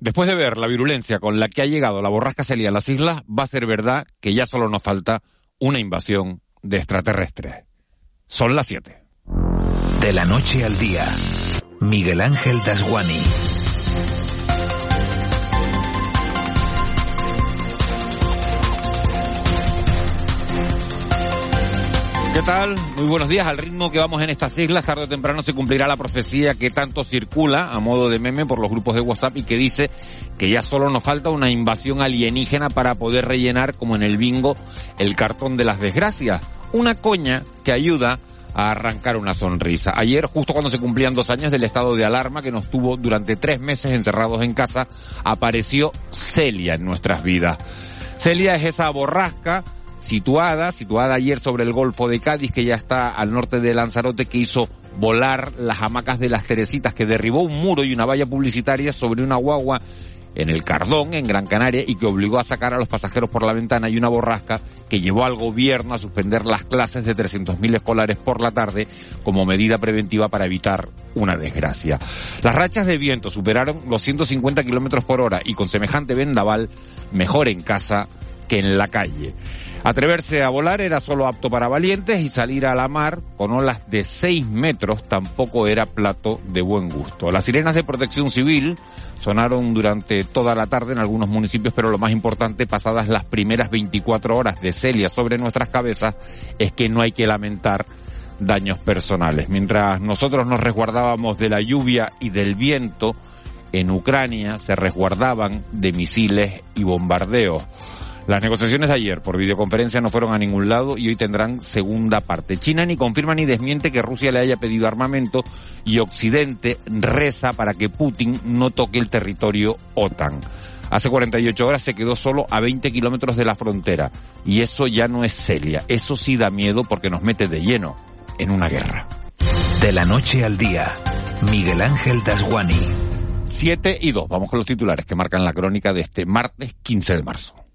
Después de ver la virulencia con la que ha llegado la borrasca Celia a las islas, va a ser verdad que ya solo nos falta una invasión de extraterrestres. Son las 7. De la noche al día, Miguel Ángel Dasguani. ¿Qué tal? Muy buenos días. Al ritmo que vamos en estas islas, tarde o temprano se cumplirá la profecía que tanto circula a modo de meme por los grupos de WhatsApp y que dice que ya solo nos falta una invasión alienígena para poder rellenar, como en el bingo, el cartón de las desgracias. Una coña que ayuda a arrancar una sonrisa. Ayer, justo cuando se cumplían dos años del estado de alarma que nos tuvo durante tres meses encerrados en casa, apareció Celia en nuestras vidas. Celia es esa borrasca situada, situada ayer sobre el Golfo de Cádiz, que ya está al norte de Lanzarote, que hizo volar las hamacas de las Teresitas, que derribó un muro y una valla publicitaria sobre una guagua en el Cardón, en Gran Canaria, y que obligó a sacar a los pasajeros por la ventana y una borrasca que llevó al gobierno a suspender las clases de 300.000 escolares por la tarde como medida preventiva para evitar una desgracia. Las rachas de viento superaron los 150 kilómetros por hora y con semejante vendaval, mejor en casa que en la calle. Atreverse a volar era solo apto para valientes y salir a la mar con olas de 6 metros tampoco era plato de buen gusto. Las sirenas de protección civil sonaron durante toda la tarde en algunos municipios, pero lo más importante, pasadas las primeras 24 horas de Celia sobre nuestras cabezas, es que no hay que lamentar daños personales. Mientras nosotros nos resguardábamos de la lluvia y del viento, en Ucrania se resguardaban de misiles y bombardeos. Las negociaciones de ayer por videoconferencia no fueron a ningún lado y hoy tendrán segunda parte. China ni confirma ni desmiente que Rusia le haya pedido armamento y Occidente reza para que Putin no toque el territorio OTAN. Hace 48 horas se quedó solo a 20 kilómetros de la frontera y eso ya no es Celia. Eso sí da miedo porque nos mete de lleno en una guerra. De la noche al día, Miguel Ángel Dasguani. 7 y 2. Vamos con los titulares que marcan la crónica de este martes 15 de marzo.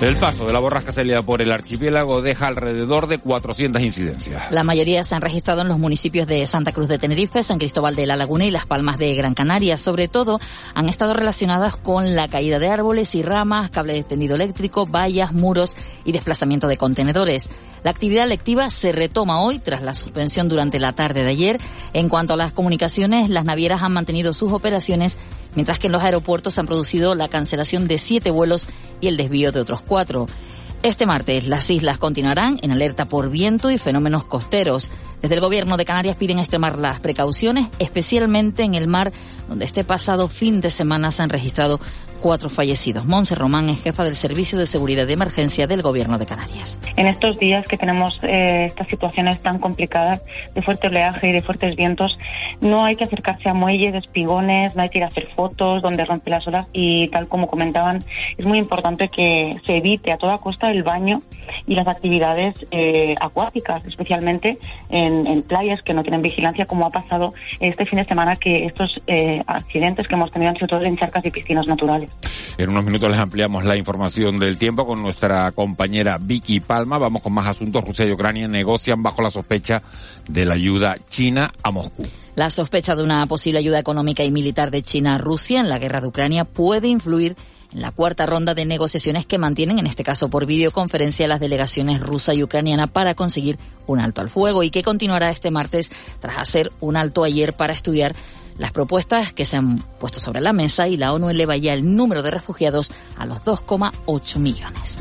El paso de la borrasca Celia por el archipiélago deja alrededor de 400 incidencias. La mayoría se han registrado en los municipios de Santa Cruz de Tenerife, San Cristóbal de la Laguna y Las Palmas de Gran Canaria. Sobre todo han estado relacionadas con la caída de árboles y ramas, cable de tendido eléctrico, vallas, muros y desplazamiento de contenedores. La actividad lectiva se retoma hoy tras la suspensión durante la tarde de ayer. En cuanto a las comunicaciones, las navieras han mantenido sus operaciones, mientras que en los aeropuertos se han producido la cancelación de siete vuelos y el desvío de otros cuatro. Este martes las islas continuarán en alerta por viento y fenómenos costeros. Desde el gobierno de Canarias piden extremar las precauciones, especialmente en el mar, donde este pasado fin de semana se han registrado cuatro fallecidos. Monse Román es jefa del Servicio de Seguridad de Emergencia del Gobierno de Canarias. En estos días que tenemos eh, estas situaciones tan complicadas de fuerte oleaje y de fuertes vientos, no hay que acercarse a muelles, espigones, no hay que ir a hacer fotos donde rompe las olas y tal como comentaban, es muy importante que se evite a toda costa el baño y las actividades eh, acuáticas, especialmente en, en, playas que no tienen vigilancia, como ha pasado este fin de semana que estos eh, accidentes que hemos tenido han sido todos en charcas y piscinas naturales. En unos minutos les ampliamos la información del tiempo con nuestra compañera Vicky Palma. Vamos con más asuntos. Rusia y Ucrania negocian bajo la sospecha de la ayuda china a Moscú. La sospecha de una posible ayuda económica y militar de China a Rusia en la guerra de Ucrania puede influir en la cuarta ronda de negociaciones que mantienen, en este caso por videoconferencia, las delegaciones rusa y ucraniana para conseguir un alto al fuego y que continuará este martes tras hacer un alto ayer para estudiar las propuestas que se han puesto sobre la mesa y la ONU eleva ya el número de refugiados a los 2,8 millones.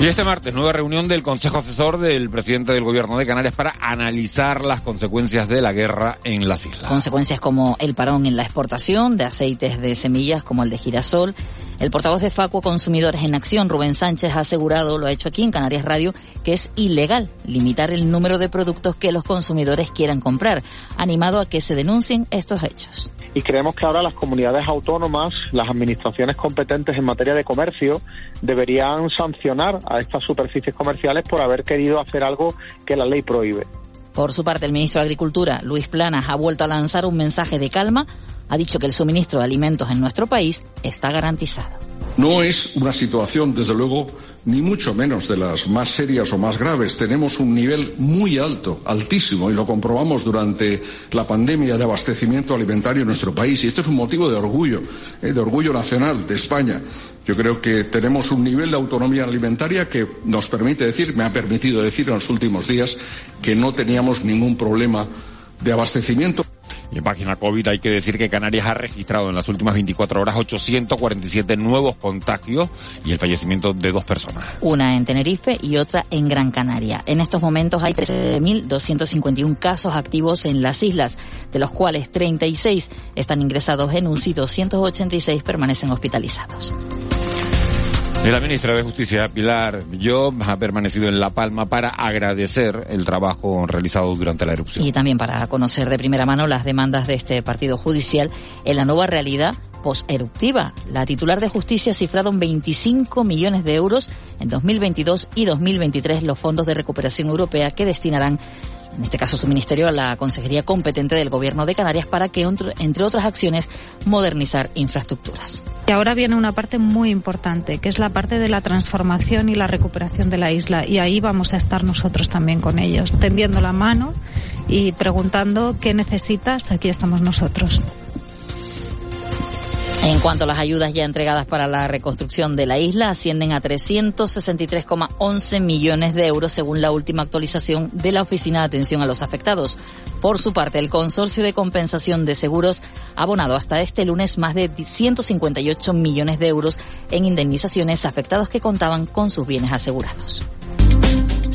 Y este martes, nueva reunión del Consejo Asesor del presidente del Gobierno de Canarias para analizar las consecuencias de la guerra en las islas. Consecuencias como el parón en la exportación de aceites de semillas como el de girasol, El portavoz de Facuo Consumidores en Acción, Rubén Sánchez, ha asegurado, lo ha hecho aquí en Canarias Radio, que es ilegal limitar el número de productos que los consumidores quieran comprar, animado a que se denuncien estos hechos. Y creemos que ahora las comunidades autónomas, las administraciones competentes en materia de comercio, deberían sancionar a estas superficies comerciales por haber querido hacer algo que la ley prohíbe. Por su parte, el ministro de Agricultura, Luis Planas, ha vuelto a lanzar un mensaje de calma. Ha dicho que el suministro de alimentos en nuestro país está garantizado. No es una situación, desde luego, ni mucho menos de las más serias o más graves. Tenemos un nivel muy alto, altísimo, y lo comprobamos durante la pandemia de abastecimiento alimentario en nuestro país. Y esto es un motivo de orgullo, eh, de orgullo nacional de España. Yo creo que tenemos un nivel de autonomía alimentaria que nos permite decir, me ha permitido decir en los últimos días, que no teníamos ningún problema de abastecimiento. Y en página COVID hay que decir que Canarias ha registrado en las últimas 24 horas 847 nuevos contagios y el fallecimiento de dos personas. Una en Tenerife y otra en Gran Canaria. En estos momentos hay 13.251 casos activos en las islas, de los cuales 36 están ingresados en UCI y 286 permanecen hospitalizados. La ministra de Justicia, Pilar Yo, ha permanecido en La Palma para agradecer el trabajo realizado durante la erupción. Y también para conocer de primera mano las demandas de este partido judicial en la nueva realidad post-eruptiva. La titular de justicia ha cifrado en 25 millones de euros en 2022 y 2023 los fondos de recuperación europea que destinarán en este caso su ministerio, a la consejería competente del Gobierno de Canarias para que, entre otras acciones, modernizar infraestructuras. Y ahora viene una parte muy importante, que es la parte de la transformación y la recuperación de la isla. Y ahí vamos a estar nosotros también con ellos, tendiendo la mano y preguntando qué necesitas, aquí estamos nosotros. En cuanto a las ayudas ya entregadas para la reconstrucción de la isla, ascienden a 363,11 millones de euros según la última actualización de la Oficina de Atención a los Afectados. Por su parte, el Consorcio de Compensación de Seguros ha abonado hasta este lunes más de 158 millones de euros en indemnizaciones a afectados que contaban con sus bienes asegurados.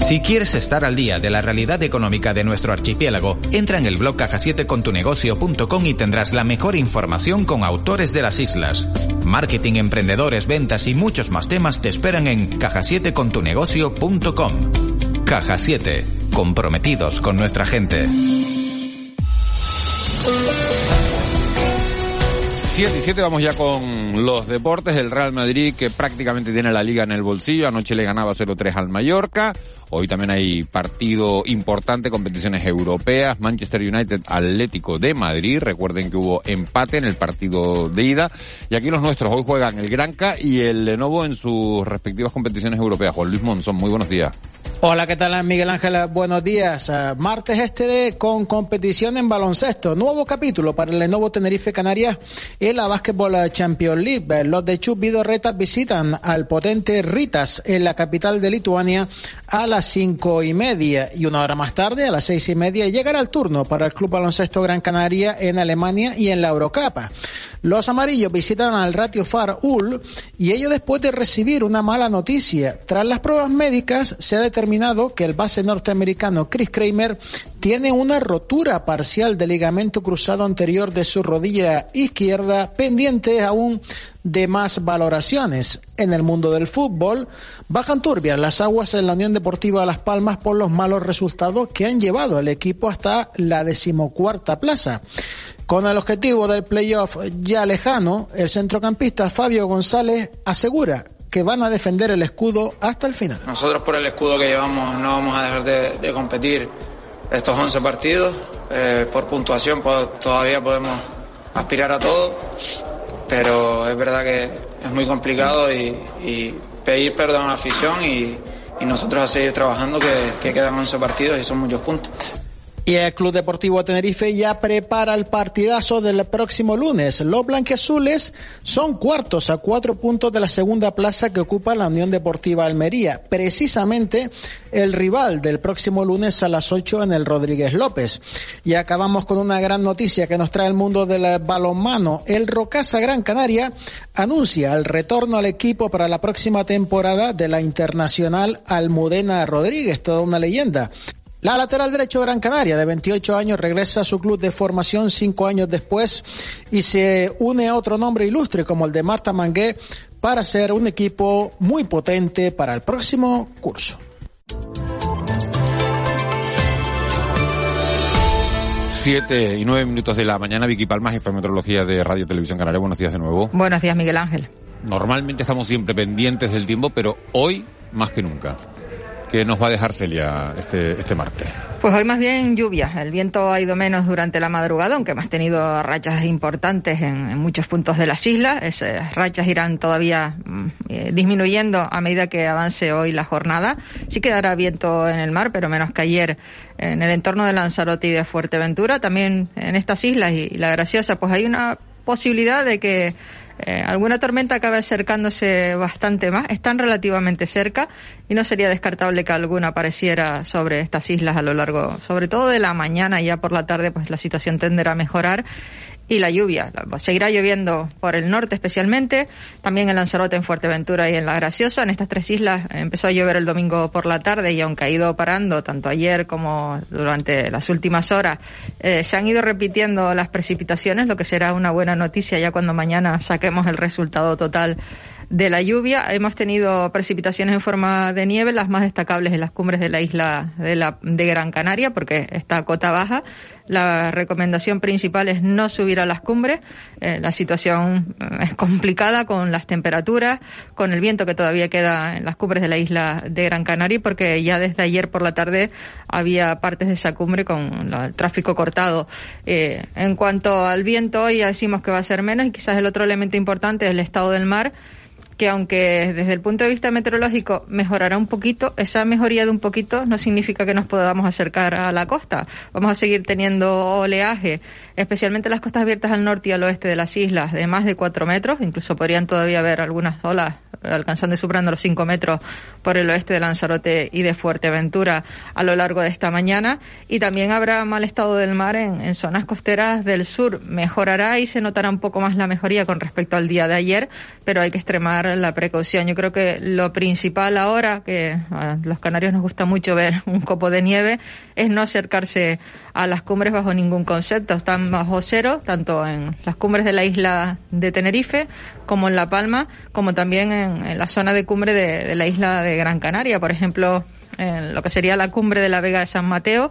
Si quieres estar al día de la realidad económica de nuestro archipiélago, entra en el blog caja7contunegocio.com y tendrás la mejor información con autores de las islas. Marketing, emprendedores, ventas y muchos más temas te esperan en caja7contunegocio.com. Caja 7, comprometidos con nuestra gente. 7 y 7 vamos ya con los deportes. El Real Madrid que prácticamente tiene la liga en el bolsillo. Anoche le ganaba 0-3 al Mallorca. Hoy también hay partido importante, competiciones europeas. Manchester United Atlético de Madrid. Recuerden que hubo empate en el partido de ida. Y aquí los nuestros hoy juegan el Granca y el Lenovo en sus respectivas competiciones europeas. Juan Luis Monzón, muy buenos días. Hola, ¿qué tal Miguel Ángel? Buenos días. Uh, martes este de con competición en baloncesto. Nuevo capítulo para el Lenovo Tenerife Canarias en la Basketball Champions League. Los de Chup Vidorreta visitan al potente Ritas en la capital de Lituania a las cinco y media y una hora más tarde a las seis y media llegará el turno para el Club Baloncesto Gran Canaria en Alemania y en la Eurocapa. Los amarillos visitan al Ratio Far Ul y ello después de recibir una mala noticia. Tras las pruebas médicas se ha determinado que el base norteamericano Chris Kramer tiene una rotura parcial del ligamento cruzado anterior de su rodilla izquierda pendiente aún de más valoraciones. En el mundo del fútbol, bajan turbias las aguas en la Unión Deportiva Las Palmas por los malos resultados que han llevado al equipo hasta la decimocuarta plaza. Con el objetivo del playoff ya lejano, el centrocampista Fabio González asegura que van a defender el escudo hasta el final. Nosotros por el escudo que llevamos no vamos a dejar de, de competir estos 11 partidos. Eh, por puntuación pues, todavía podemos aspirar a todo, pero es verdad que es muy complicado y, pedir perdón a la afición y, y, nosotros a seguir trabajando que, que quedan 11 partidos y son muchos puntos. Y el Club Deportivo Tenerife ya prepara el partidazo del próximo lunes. Los blanqueazules son cuartos a cuatro puntos de la segunda plaza que ocupa la Unión Deportiva Almería. Precisamente el rival del próximo lunes a las ocho en el Rodríguez López. Y acabamos con una gran noticia que nos trae el mundo del balonmano. El Rocasa Gran Canaria anuncia el retorno al equipo para la próxima temporada de la Internacional Almudena Rodríguez, toda una leyenda. La lateral derecho de Gran Canaria, de 28 años, regresa a su club de formación cinco años después y se une a otro nombre ilustre como el de Marta Mangué para ser un equipo muy potente para el próximo curso. Siete y nueve minutos de la mañana, Vicky Palma, jefe de meteorología de Radio Televisión Canaria. Buenos días de nuevo. Buenos días, Miguel Ángel. Normalmente estamos siempre pendientes del tiempo, pero hoy más que nunca. ¿Qué nos va a dejar Celia este, este martes? Pues hoy más bien lluvia. El viento ha ido menos durante la madrugada, aunque hemos tenido rachas importantes en, muchos puntos de las islas. Esas rachas irán todavía mm, eh, disminuyendo a medida que avance hoy la jornada. Sí quedará viento en el mar, pero menos que ayer en el entorno de Lanzarote y de Fuerteventura. También en estas islas y la Graciosa, pues hay una posibilidad de que eh, alguna tormenta acaba acercándose bastante más. Están relativamente cerca y no sería descartable que alguna apareciera sobre estas islas a lo largo, sobre todo de la mañana y ya por la tarde, pues la situación tenderá a mejorar y la lluvia. Seguirá lloviendo por el norte especialmente, también en Lanzarote, en Fuerteventura y en La Graciosa. En estas tres islas empezó a llover el domingo por la tarde y aunque ha ido parando tanto ayer como durante las últimas horas, eh, se han ido repitiendo las precipitaciones, lo que será una buena noticia ya cuando mañana saquemos el resultado total de la lluvia. Hemos tenido precipitaciones en forma de nieve, las más destacables en las cumbres de la isla de, la, de Gran Canaria, porque está a cota baja. La recomendación principal es no subir a las cumbres. Eh, la situación eh, es complicada con las temperaturas, con el viento que todavía queda en las cumbres de la isla de Gran Canaria, porque ya desde ayer por la tarde había partes de esa cumbre con el tráfico cortado. Eh, en cuanto al viento, hoy ya decimos que va a ser menos y quizás el otro elemento importante es el estado del mar que aunque desde el punto de vista meteorológico mejorará un poquito, esa mejoría de un poquito no significa que nos podamos acercar a la costa. Vamos a seguir teniendo oleaje, especialmente las costas abiertas al norte y al oeste de las islas, de más de cuatro metros. Incluso podrían todavía haber algunas olas alcanzando y superando los cinco metros por el oeste de Lanzarote y de Fuerteventura a lo largo de esta mañana. Y también habrá mal estado del mar en, zonas costeras del sur. Mejorará y se notará un poco más la mejoría con respecto al día de ayer, pero hay que extremar la precaución. Yo creo que lo principal ahora, que a los canarios nos gusta mucho ver un copo de nieve, es no acercarse a las cumbres bajo ningún concepto. Bajo cero, tanto en las cumbres de la isla de Tenerife como en La Palma, como también en, la zona de cumbre de, la isla de Gran Canaria. Por ejemplo, en lo que sería la cumbre de la Vega de San Mateo,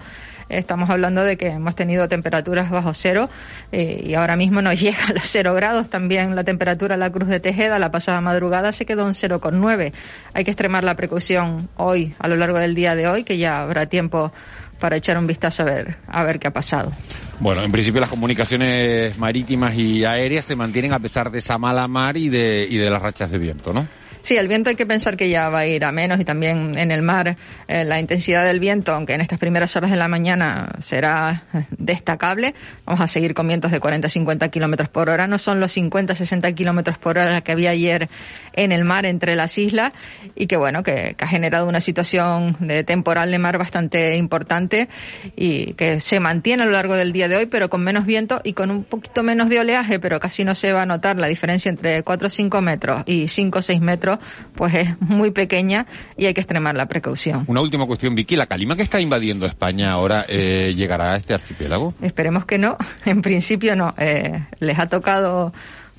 estamos hablando de que hemos tenido temperaturas bajo cero eh, y ahora mismo nos llega a los cero grados. También la temperatura en la Cruz de Tejeda la pasada madrugada se quedó en 0,9. Hay que extremar la precaución hoy, a lo largo del día de hoy, que ya habrá tiempo para echar un vistazo a ver, a ver qué ha pasado. Bueno, en principio las comunicaciones marítimas y aéreas se mantienen a pesar de esa mala mar y de, y de las rachas de viento, ¿no? Sí, el viento hay que pensar que ya va a ir a menos y también en el mar eh, la intensidad del viento, aunque en estas primeras horas de la mañana será eh, destacable, vamos a seguir con vientos de 40-50 kilómetros por hora. No son los 50-60 kilómetros por hora que había ayer en el mar entre las islas y que bueno, que, ha generado una situación de temporal de mar bastante importante y que se mantiene a lo largo del día de hoy, pero con menos viento y con un poquito menos de oleaje, pero casi no se va a notar la diferencia entre 4 o 5 metros y 5 o 6 metros pues es muy pequeña y hay que extremar la precaución. Una última cuestión, Vicky, ¿la calima que está invadiendo España ahora eh, llegará a este archipiélago? Esperemos que no, en principio no. Eh, les ha tocado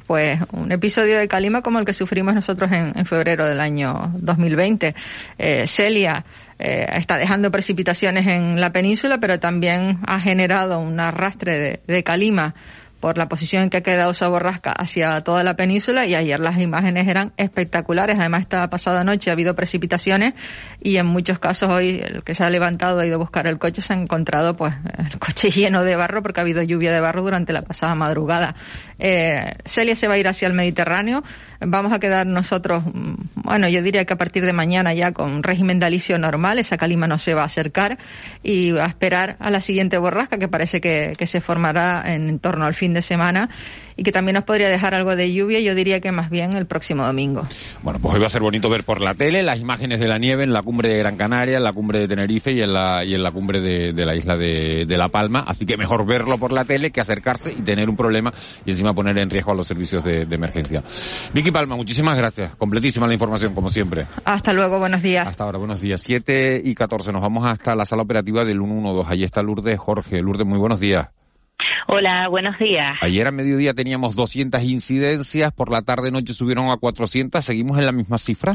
pues un episodio de calima como el que sufrimos nosotros en, febrero del año 2020. Eh, Celia está dejando precipitaciones en la península, pero también ha generado un arrastre de calima por la posición en que ha quedado esa borrasca hacia toda la península y ayer las imágenes eran espectaculares. Además, esta pasada noche ha habido precipitaciones y en muchos casos hoy el que se ha levantado ha ido a buscar el coche se ha encontrado pues el coche lleno de barro porque ha habido lluvia de barro durante la pasada madrugada. Eh, Celia se va a ir hacia el Mediterráneo vamos a quedar nosotros, mm, bueno, yo diría que a partir de mañana ya con régimen de alisio normal, esa calima no se va a acercar y va a esperar a la siguiente borrasca que parece que se formará en torno al fin de semana y que también nos podría dejar algo de lluvia, yo diría que más bien el próximo domingo. Bueno, pues hoy va a ser bonito ver por la tele las imágenes de la nieve en la cumbre de Gran Canaria, en la cumbre de Tenerife y en la, y en la cumbre de, de la isla de, de, La Palma, así que mejor verlo por la tele que acercarse y tener un problema y encima poner en riesgo a los servicios de, de emergencia. Vicky Palma, muchísimas gracias. Completísima la información, como siempre. Hasta luego, buenos días. Hasta ahora, buenos días. 7 y 14, nos vamos hasta la sala operativa del 112. Allí está Lourdes Jorge. Lourdes, muy buenos días. Hola, buenos días. Ayer a mediodía teníamos 200 incidencias, por la tarde-noche subieron a 400, ¿seguimos en la misma cifra?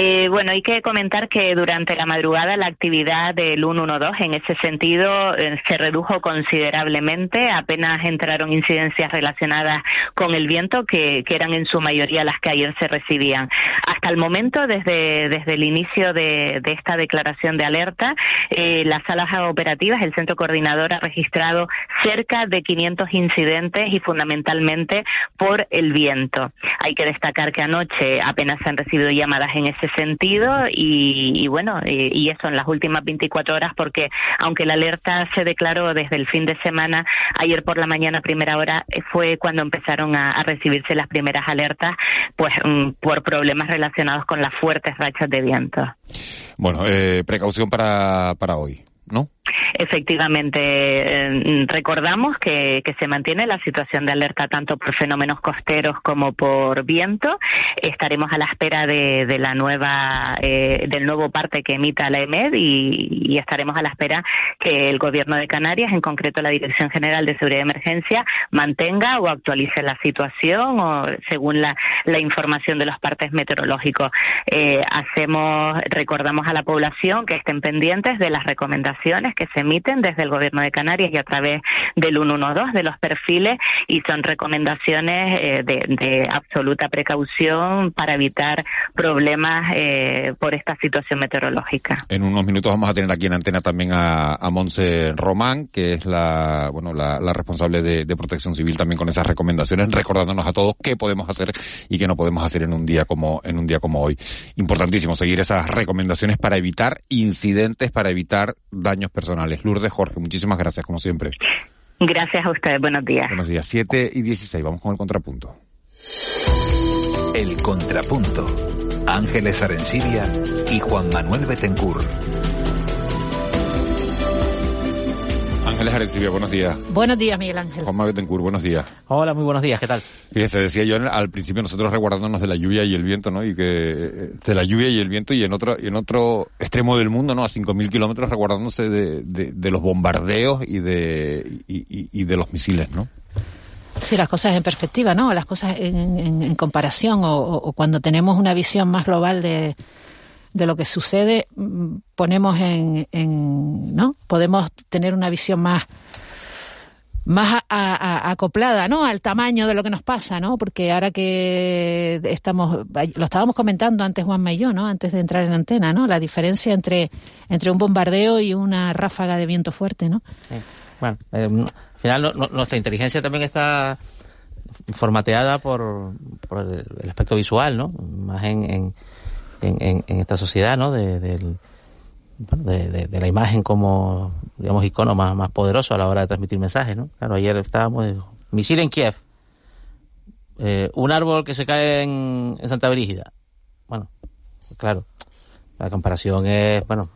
Eh, bueno, hay que comentar que durante la madrugada la actividad del 112 en ese sentido eh, se redujo considerablemente. Apenas entraron incidencias relacionadas con el viento, que, eran en su mayoría las que ayer se recibían. Hasta el momento, desde, desde el inicio de, esta declaración de alerta, eh, las salas operativas, el centro coordinador ha registrado cerca de 500 incidentes y fundamentalmente por el viento. Hay que destacar que anoche apenas se han recibido llamadas en ese sentido y, bueno, y, eso en las últimas 24 horas porque aunque la alerta se declaró desde el fin de semana, ayer por la mañana primera hora eh, fue cuando empezaron a, recibirse las primeras alertas pues mm, por problemas relacionados con las fuertes rachas de viento. Bueno, eh, precaución para, para hoy, ¿no? Efectivamente, eh, recordamos que, se mantiene la situación de alerta tanto por fenómenos costeros como por viento. Estaremos a la espera de, la nueva, eh, del nuevo parte que emita la EMED y, estaremos a la espera que el Gobierno de Canarias, en concreto la Dirección General de Seguridad y Emergencia, mantenga o actualice la situación o según la, información de los partes meteorológicos. Eh, hacemos, recordamos a la población que estén pendientes de las recomendaciones que se emiten desde el Gobierno de Canarias y a través del 112 de los perfiles y son recomendaciones eh, de, absoluta precaución para evitar problemas eh, por esta situación meteorológica. En unos minutos vamos a tener aquí en antena también a, a Monse Román, que es la, bueno, la, responsable de, de, protección civil también con esas recomendaciones, recordándonos a todos qué podemos hacer y qué no podemos hacer en un día como, en un día como hoy. Importantísimo seguir esas recomendaciones para evitar incidentes, para evitar daños personales. Lourdes Jorge, muchísimas gracias, como siempre. Gracias a ustedes, buenos días. Buenos días, 7 y 16, vamos con el contrapunto. El contrapunto. Ángeles Arencibia y Juan Manuel Betencur. Ángeles Arencibia, buenos días. Buenos días, Miguel Ángel. Juan Betancourt, buenos días. Hola, muy buenos días, ¿qué tal? Fíjese, decía yo al principio nosotros resguardándonos de la lluvia y el viento, ¿no? Y que eh, de la lluvia y el viento y en otro y en otro extremo del mundo, ¿no? A 5.000 kilómetros resguardándose de, de, los bombardeos y de, y, de los misiles, ¿no? Sí, las cosas en perspectiva, ¿no? Las cosas en, comparación o, cuando tenemos una visión más global de, de lo que sucede, mm, ponemos en, ¿no? Podemos tener una visión más más acoplada, ¿no? Al tamaño de lo que nos pasa, ¿no? Porque ahora que estamos, lo estábamos comentando antes Juanma y yo, ¿no? Antes de entrar en antena, ¿no? La diferencia entre, entre un bombardeo y una ráfaga de viento fuerte, ¿no? Bueno, eh, al final nuestra inteligencia también está formateada por, por el, aspecto visual, ¿no? Más en en, en, esta sociedad, ¿no? De, de, la imagen como, digamos, icono más, más poderoso a la hora de transmitir mensajes, ¿no? Claro, ayer estábamos, misil en Kiev, eh, un árbol que se cae en, en Santa Brígida. Bueno, claro, la comparación es, bueno...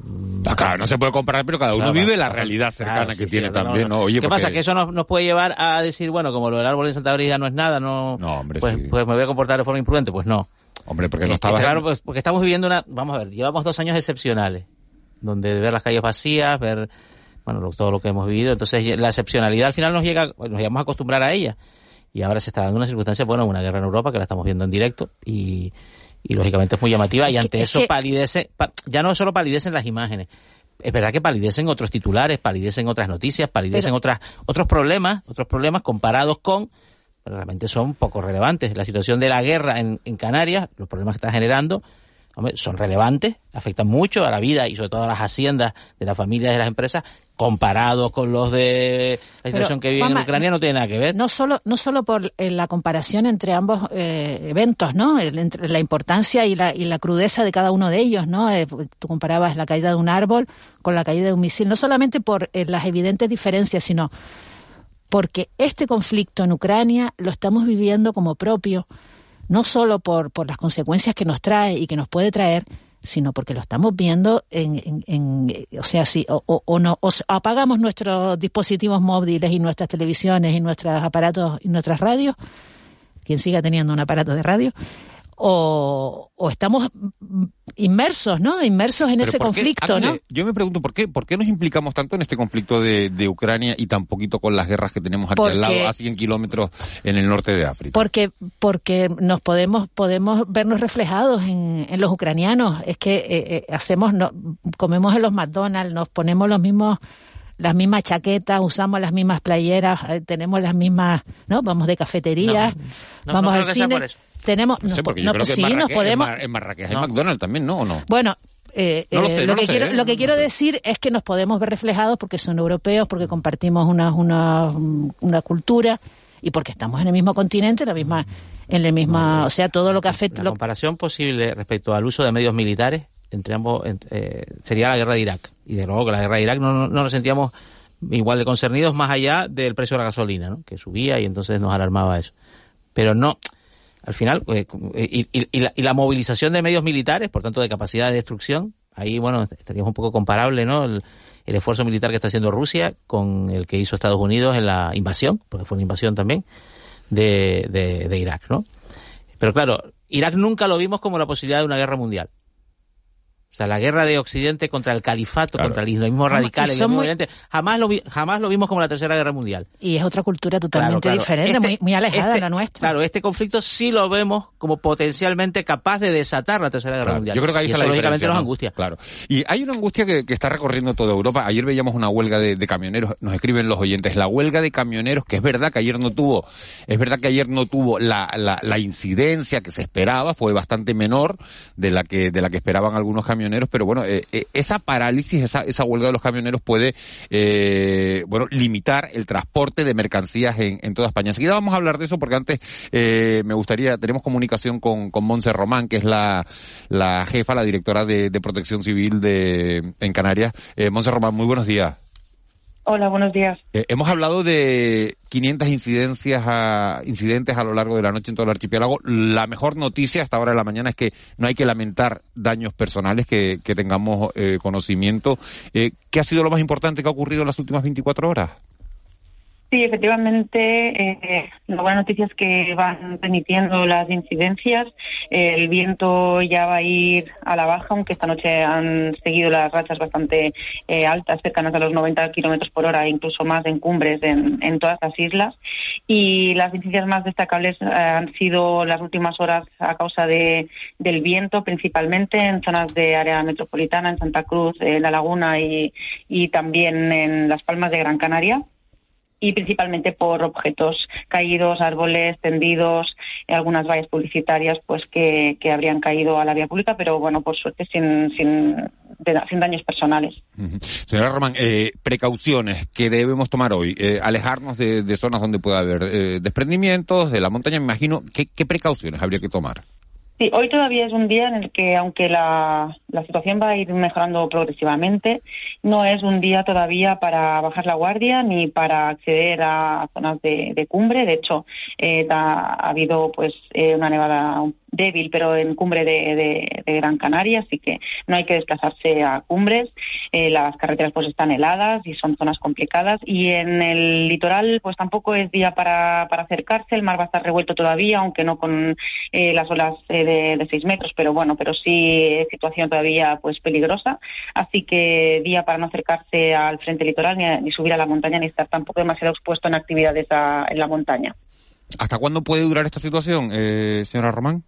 Ah, claro, no se puede comparar, pero cada uno vive la realidad cercana que tiene también, ¿no? Oye, ¿Qué pasa? Que eso nos, nos, puede llevar a decir, bueno, como lo del árbol en Santa Brígida no es nada, no... No, hombre, pues, pues me voy a comportar de forma imprudente, pues no. Hombre, porque no estaba... Claro, pues porque estamos viviendo una... Vamos a ver, llevamos dos años excepcionales, donde ver las calles vacías, ver, bueno, todo lo que hemos vivido. Entonces, la excepcionalidad al final nos llega, nos llegamos a acostumbrar a ella. Y ahora se está dando una circunstancia, bueno, una guerra en Europa que la estamos viendo en directo y, y lógicamente es muy llamativa y ante eso palidece, ya no solo palidecen las imágenes, es verdad que palidecen otros titulares, palidecen otras noticias, palidecen otras, otros problemas, otros problemas comparados con realmente son poco relevantes. La situación de la guerra en, en Canarias, los problemas que está generando, son relevantes, afectan mucho a la vida y sobre todo a las haciendas de las familias y de las empresas, comparados con los de la situación que vive en Ucrania, no tiene nada que ver. No solo, no solo por eh, la comparación entre ambos eh, eventos, ¿no? entre la importancia y la, y la crudeza de cada uno de ellos, ¿no? Eh, tú comparabas la caída de un árbol con la caída de un misil, no solamente por las evidentes diferencias, sino porque este conflicto en Ucrania lo estamos viviendo como propio, no solo por, por las consecuencias que nos trae y que nos puede traer, sino porque lo estamos viendo en, en, o sea, si o, o, no, apagamos nuestros dispositivos móviles y nuestras televisiones y nuestros aparatos y nuestras radios, quien siga teniendo un aparato de radio, o, estamos inmersos, ¿no? Inmersos en ese conflicto, ¿no? Yo me pregunto por qué, por qué nos implicamos tanto en este conflicto de, Ucrania y tan poquito con las guerras que tenemos aquí al lado, a 100 kilómetros en el norte de África. Porque, porque nos podemos, podemos vernos reflejados en, los ucranianos. Es que eh, eh, hacemos, no, comemos en los McDonald's, nos ponemos los mismos las mismas chaquetas, usamos las mismas playeras, eh, tenemos las mismas, ¿no? Vamos de cafetería, vamos al cine. Tenemos, no, porque yo creo que sí, nos podemos. En, Marrakech hay McDonald's también, ¿no? ¿O no? Bueno, eh, lo, eh, que quiero, lo que quiero decir es que nos podemos ver reflejados porque son europeos, porque compartimos una, una, una cultura y porque estamos en el mismo continente, la misma, en la misma, o sea, todo lo que afecta. La comparación posible respecto al uso de medios militares entre ambos eh, sería la guerra de Irak. Y de nuevo que la guerra de Irak no, no, nos sentíamos igual de concernidos más allá del precio de la gasolina, ¿no? que subía y entonces nos alarmaba eso. Pero no, al final, eh, y, y, la, y, la, movilización de medios militares, por tanto de capacidad de destrucción, ahí, bueno, estaríamos un poco comparable, ¿no? El, esfuerzo militar que está haciendo Rusia con el que hizo Estados Unidos en la invasión, porque fue una invasión también, de, de, de Irak, ¿no? Pero claro, Irak nunca lo vimos como la posibilidad de una guerra mundial. O sea, la guerra de Occidente contra el califato, contra el islamismo radical, el muy... jamás, lo jamás lo vimos como la Tercera Guerra Mundial. Y es otra cultura totalmente diferente, este muy, alejada de este la nuestra. Claro, este conflicto sí lo vemos como potencialmente capaz de desatar la Tercera Guerra Mundial. Yo creo que ahí y está eso, la lógicamente nos angustia. Claro. Y hay una angustia que, está recorriendo toda Europa. Ayer veíamos una huelga de, camioneros, nos escriben los oyentes, la huelga de camioneros, que es verdad que ayer no tuvo, es verdad que ayer no tuvo la, la, la incidencia que se esperaba, fue bastante menor de la que, de la que esperaban algunos camioneros, pero bueno, eh, eh, esa parálisis, esa, esa huelga de los camioneros puede, eh, bueno, limitar el transporte de mercancías en, en toda España. Enseguida vamos a hablar de eso porque antes eh, me gustaría, tenemos comunicación con, con Monse Román, que es la, la jefa, la directora de, de Protección Civil de, en Canarias. Eh, Monse Román, muy buenos días. Hola, buenos días. Eh, hemos hablado de 500 incidencias a, incidentes a lo largo de la noche en todo el archipiélago. La mejor noticia hasta ahora de la mañana es que no hay que lamentar daños personales, que, que tengamos eh, conocimiento. Eh, ¿Qué ha sido lo más importante que ha ocurrido en las últimas 24 horas? Sí, efectivamente, eh, la buena noticia es que van remitiendo las incidencias. el viento ya va a ir a la baja, aunque esta noche han seguido las rachas bastante eh, altas, cercanas a los 90 kilómetros por hora, incluso más en cumbres en, todas las islas. Y las incidencias más destacables eh, han sido las últimas horas a causa de, del viento, principalmente en zonas de área metropolitana, en Santa Cruz, en La Laguna y, y también en Las Palmas de Gran Canaria y principalmente por objetos caídos, árboles tendidos, algunas vallas publicitarias pues que, habrían caído a la vía pública, pero bueno, por suerte sin, sin, sin daños personales. Señora Román, eh, precauciones que debemos tomar hoy, eh, alejarnos de, zonas donde pueda haber eh, desprendimientos, de la montaña, me imagino, ¿qué precauciones habría que tomar? Sí, hoy todavía es un día en el que, aunque la, la, situación va a ir mejorando progresivamente, no es un día todavía para bajar la guardia ni para acceder a zonas de, de cumbre. De hecho, eh, ha, habido pues eh, una nevada débil, pero en cumbre de, Gran Canaria, así que no hay que desplazarse a cumbres. Eh, las carreteras pues están heladas y son zonas complicadas. Y en el litoral pues tampoco es día para, acercarse. El mar va a estar revuelto todavía, aunque no con las olas de, de seis metros, pero bueno, pero sí situación todavía pues peligrosa. Así que día para no acercarse al frente litoral ni, subir a la montaña ni estar tampoco demasiado expuesto en actividades en la montaña. ¿Hasta cuándo puede durar esta situación, señora Román?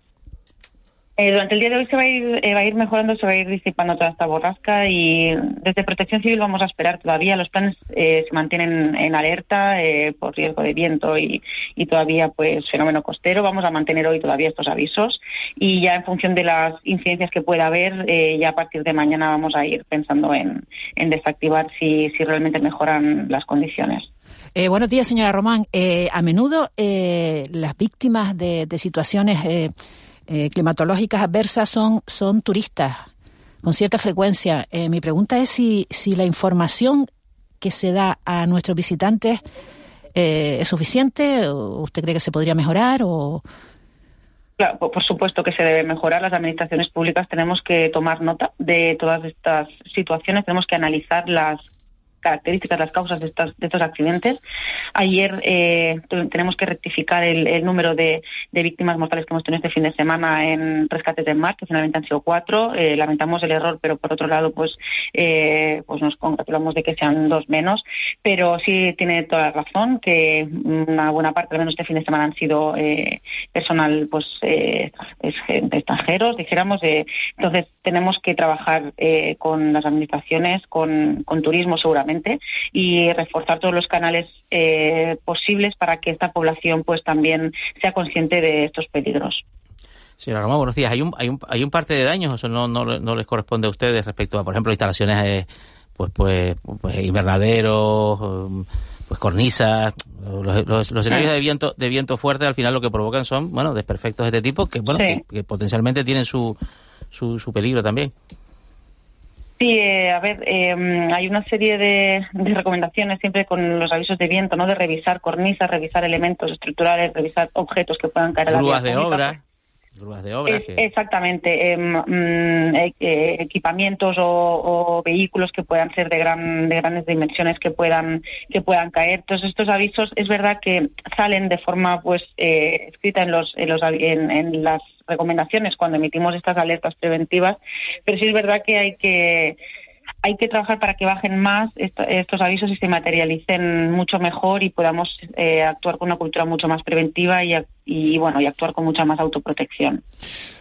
Eh, durante el día de hoy se va a ir eh, va a ir mejorando, se va a ir disipando toda esta borrasca y desde Protección Civil vamos a esperar todavía. Los planes eh, se mantienen en alerta por riesgo de viento y, y, todavía pues fenómeno costero. Vamos a mantener hoy todavía estos avisos y ya en función de las incidencias que pueda haber, ya a partir de mañana vamos a ir pensando en, en desactivar si, si realmente mejoran las condiciones. buenos días, señora Román. a menudo las víctimas de, de situaciones eh, climatológicas adversas son, son turistas con cierta frecuencia. Eh, mi pregunta es si, si la información que se da a nuestros visitantes eh, es suficiente o usted cree que se podría mejorar o Claro, por supuesto que se debe mejorar. Las administraciones públicas tenemos que tomar nota de todas estas situaciones, tenemos que analizar las características, las causas de estos, de estos accidentes. Ayer eh, tenemos que rectificar el, número de, víctimas mortales que hemos tenido este fin de semana en rescates de mar, que finalmente han sido cuatro. Eh, lamentamos el error, pero por otro lado, pues, eh, pues nos congratulamos de que sean dos menos. Pero sí tiene toda la razón que una buena parte, al menos este fin de semana, han sido personal, pues, extranjeros, dijéramos. entonces tenemos que trabajar con las administraciones, con, con turismo seguramente, y reforzar todos los canales eh, posibles para que esta población pues también sea consciente de estos peligros. Señora Roma, buenos días. ¿Hay un, hay un, hay un parte de daños? ¿Eso no, no, no les corresponde a ustedes respecto a, por ejemplo, instalaciones, eh, pues, pues, pues, invernaderos, um, pues cornisas? Los, escenarios de viento, de viento fuerte al final lo que provocan son, bueno, desperfectos de este tipo que, bueno, que, potencialmente tienen su, su, su peligro también. Sí, eh, a ver, em, hay una serie de, recomendaciones siempre con los avisos de viento, ¿no? De revisar cornisas, revisar elementos estructurales, revisar objetos que puedan caer a la Grúas de obra. Grúas de obra. Exactamente. Em, mm, e, e, equipamientos o, vehículos que puedan ser de, gran, de grandes dimensiones que puedan que puedan caer. Todos estos avisos es verdad que salen de forma pues eh, escrita en los en, los, en las recomendaciones cuando emitimos estas alertas preventivas, pero sí es verdad que hay que hay que trabajar para que bajen más estos avisos y se materialicen mucho mejor y podamos eh, actuar con una cultura mucho más preventiva y, bueno y actuar con mucha más autoprotección.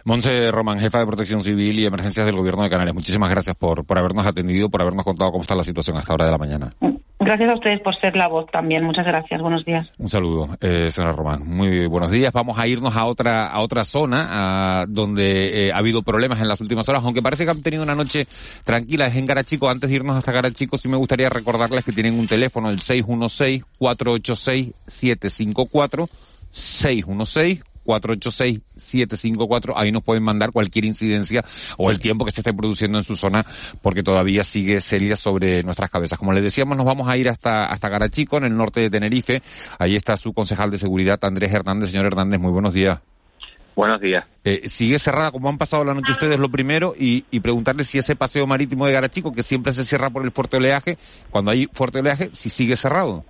Monse Román, jefa de Protección Civil y Emergencias del Gobierno de Canarias. Muchísimas gracias por, por habernos atendido, por habernos contado cómo está la situación a esta hora de la mañana. Gracias a ustedes por ser la voz también. Muchas gracias. Buenos días. Un saludo, eh, señora Román. Muy buenos días. Vamos a irnos a otra a otra zona donde eh, ha habido problemas en las últimas horas, aunque parece que han tenido una noche tranquila. Es en Garachico. Antes de irnos hasta Garachico, sí me gustaría recordarles que tienen un teléfono, el 616-486-754. 616 486-754. Ahí nos pueden mandar cualquier incidencia o el tiempo que se esté produciendo en su zona porque todavía sigue seria sobre nuestras cabezas. Como les decíamos, nos vamos a ir hasta, hasta Garachico, en el norte de Tenerife. Ahí está su concejal de seguridad, Andrés Hernández. Señor Hernández, muy buenos días. Buenos días. Eh, sigue cerrada como han pasado la noche ustedes lo primero y, y preguntarle si ese paseo marítimo de Garachico, que siempre se cierra por el fuerte oleaje, cuando hay fuerte oleaje, si sigue cerrado.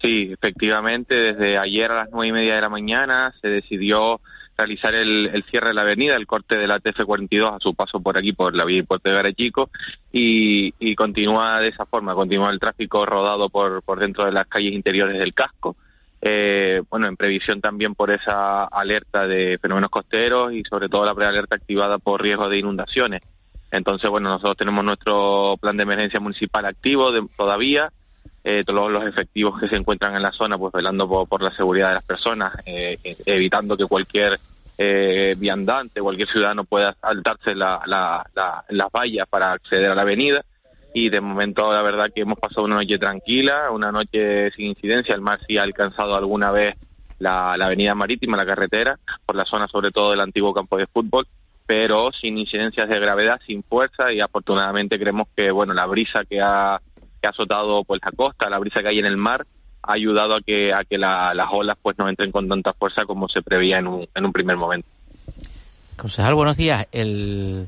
Sí, efectivamente, desde ayer a las nueve y media de la mañana se decidió realizar el, cierre de la avenida, el corte de la TF42 a su paso por aquí, por la vía Puerto de Garechico, y, y continúa de esa forma, continúa el tráfico rodado por, por dentro de las calles interiores del casco. Eh, bueno, en previsión también por esa alerta de fenómenos costeros y sobre todo la prealerta activada por riesgo de inundaciones. Entonces, bueno, nosotros tenemos nuestro plan de emergencia municipal activo todavía, eh, todos los efectivos que se encuentran en la zona, pues velando por, la seguridad de las personas, eh, evitando que cualquier eh, viandante, cualquier ciudadano pueda saltarse la, las vallas para acceder a la avenida. Y de momento, la verdad que hemos pasado una noche tranquila, una noche sin incidencia. El mar sí ha alcanzado alguna vez la, la avenida marítima, la carretera, por la zona sobre todo del antiguo campo de fútbol pero sin incidencias de gravedad, sin fuerza y afortunadamente creemos que bueno la brisa que ha que ha azotado pues la costa, la brisa que hay en el mar, ha ayudado a que a que las olas pues no entren con tanta fuerza como se preveía en un, en un primer momento. Concejal, buenos días. El,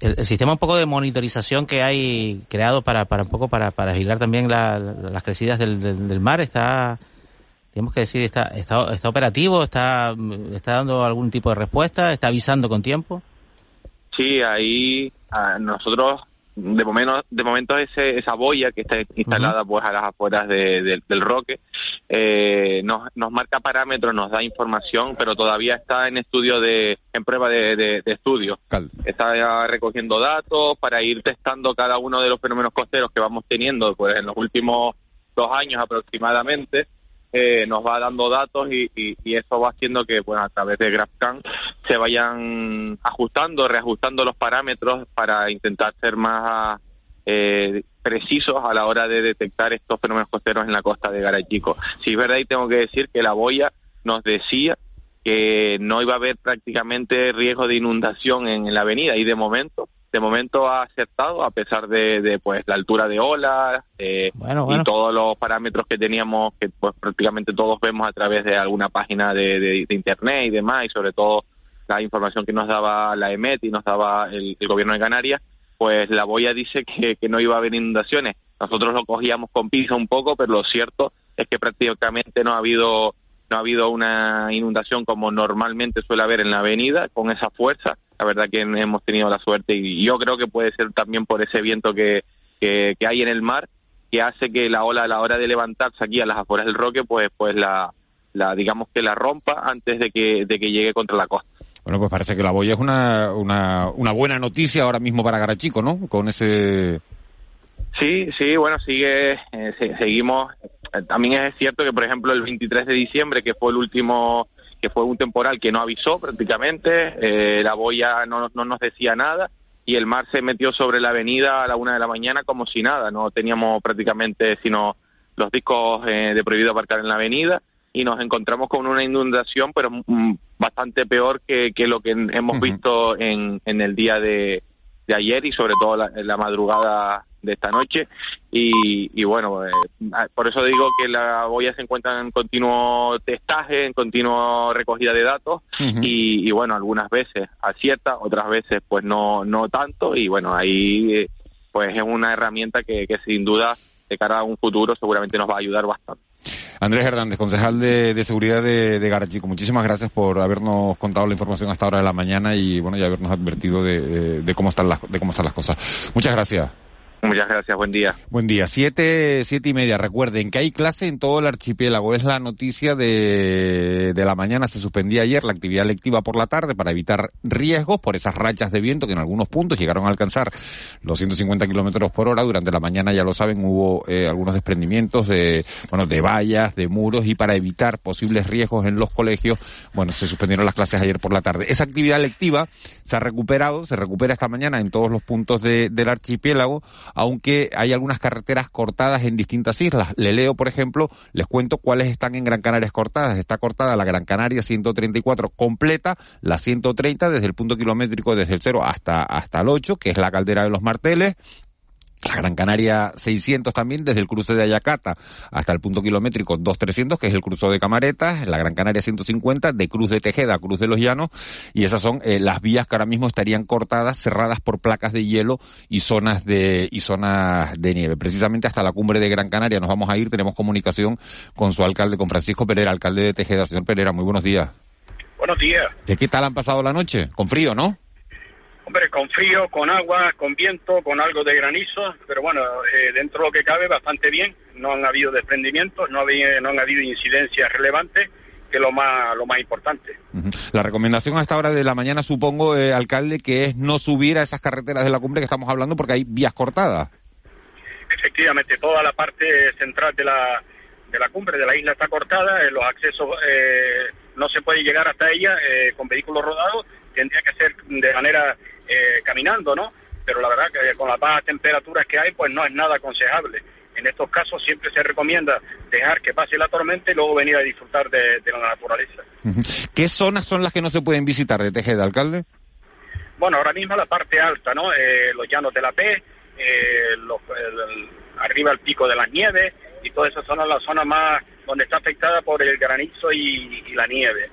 el, sistema un poco de monitorización que hay creado para, para un poco para, para vigilar también las crecidas del, del, mar está tenemos que decir está, está, está operativo, está, está dando algún tipo de respuesta, está avisando con tiempo. Sí, ahí nosotros de momento, de momento ese, esa boya que está instalada pues a las afueras del Roque eh, nos, nos marca parámetros, nos da información, pero todavía está en estudio de, en prueba de, de, estudio. Está recogiendo datos para ir testando cada uno de los fenómenos costeros que vamos teniendo pues en los últimos dos años aproximadamente eh, nos va dando datos y, y, eso va haciendo que, bueno, a través de GraphCam se vayan ajustando, reajustando los parámetros para intentar ser más eh, precisos a la hora de detectar estos fenómenos costeros en la costa de Garachico. Si es verdad, y tengo que decir que la boya nos decía que no iba a haber prácticamente riesgo de inundación en la avenida y de momento de momento ha acertado a pesar de, pues la altura de olas eh, y todos los parámetros que teníamos que pues prácticamente todos vemos a través de alguna página de, internet y demás y sobre todo la información que nos daba la EMET y nos daba el, gobierno de Canarias pues la boya dice que, que no iba a haber inundaciones. Nosotros lo cogíamos con pisa un poco, pero lo cierto es que prácticamente no ha habido no ha habido una inundación como normalmente suele haber en la avenida con esa fuerza. La verdad que hemos tenido la suerte y yo creo que puede ser también por ese viento que, que, hay en el mar que hace que la ola a la hora de levantarse aquí a las afueras del Roque pues pues la, la digamos que la rompa antes de que de que llegue contra la costa. Bueno, pues parece que la boya es una, una, una buena noticia ahora mismo para Garachico, ¿no? Con ese... Sí, sí, bueno, sigue, eh, seguimos. Eh, también es cierto que, por ejemplo, el 23 de diciembre, que fue el último, que fue un temporal que no avisó prácticamente, eh, la boya no, no nos decía nada y el mar se metió sobre la avenida a la una de la mañana como si nada, no teníamos prácticamente sino los discos de prohibido aparcar en la avenida y nos encontramos con una inundación, pero mm, bastante peor que, que lo que hemos visto en, en el día de, de ayer y sobre todo la, la madrugada de esta noche. Y, y bueno eh, por eso digo que la boya se encuentra en continuo testaje en continuo recogida de datos y, y, bueno algunas veces acierta otras veces pues no no tanto. Y bueno ahí pues es una herramienta que, que sin duda de cara a un futuro seguramente nos va a ayudar bastante Andrés Hernández, concejal de, seguridad de, de Garachico, muchísimas gracias por habernos contado la información hasta ahora de la mañana y bueno, y habernos advertido de, de cómo están las, de cómo están las cosas. Muchas gracias. Muchas gracias, buen día. Buen día, siete, siete y media. Recuerden que hay clase en todo el archipiélago. Es la noticia de, de la mañana. Se suspendía ayer la actividad lectiva por la tarde para evitar riesgos por esas rachas de viento que en algunos puntos llegaron a alcanzar los 150 kilómetros por hora. Durante la mañana, ya lo saben, hubo eh, algunos desprendimientos de, bueno, de vallas, de muros y para evitar posibles riesgos en los colegios, bueno, se suspendieron las clases ayer por la tarde. Esa actividad lectiva se ha recuperado, se recupera esta mañana en todos los puntos de, del archipiélago aunque hay algunas carreteras cortadas en distintas islas. Le leo, por ejemplo, les cuento cuáles están en Gran Canaria cortadas. Está cortada la Gran Canaria 134 completa, la 130 desde el punto kilométrico desde el 0 hasta, hasta el 8, que es la caldera de los marteles, la Gran Canaria 600 también, desde el cruce de Ayacata hasta el punto kilométrico 2300, que es el cruce de Camaretas, la Gran Canaria 150, de Cruz de Tejeda a Cruz de los Llanos, y esas son eh, las vías que ahora mismo estarían cortadas, cerradas por placas de hielo y zonas de, y zonas de nieve. Precisamente hasta la cumbre de Gran Canaria nos vamos a ir, tenemos comunicación con su alcalde, con Francisco Pereira, alcalde de Tejeda. Señor Pereira, muy buenos días. Buenos días. ¿Qué tal han pasado la noche? Con frío, ¿no? Hombre, con frío, con agua, con viento, con algo de granizo, pero bueno, eh, dentro de lo que cabe bastante bien. No han habido desprendimientos, no, no han habido incidencias relevantes, que es lo más, lo más importante. La recomendación a esta hora de la mañana, supongo, eh, alcalde, que es no subir a esas carreteras de la cumbre que estamos hablando porque hay vías cortadas. Efectivamente, toda la parte central de la, de la cumbre de la isla está cortada, eh, los accesos no se puede llegar hasta ella con vehículos rodados, tendría que ser de manera eh, caminando, ¿no? Pero la verdad que con las bajas temperaturas que hay, pues no es nada aconsejable. En estos casos siempre se recomienda dejar que pase la tormenta y luego venir a disfrutar de, la naturaleza. ¿Qué zonas son las que no se pueden visitar de Tejeda, alcalde? Bueno, ahora mismo la parte alta, ¿no? Eh, los llanos de la P, eh, arriba el pico de las nieves y toda esa zona la zona más donde está afectada por el granizo y la nieve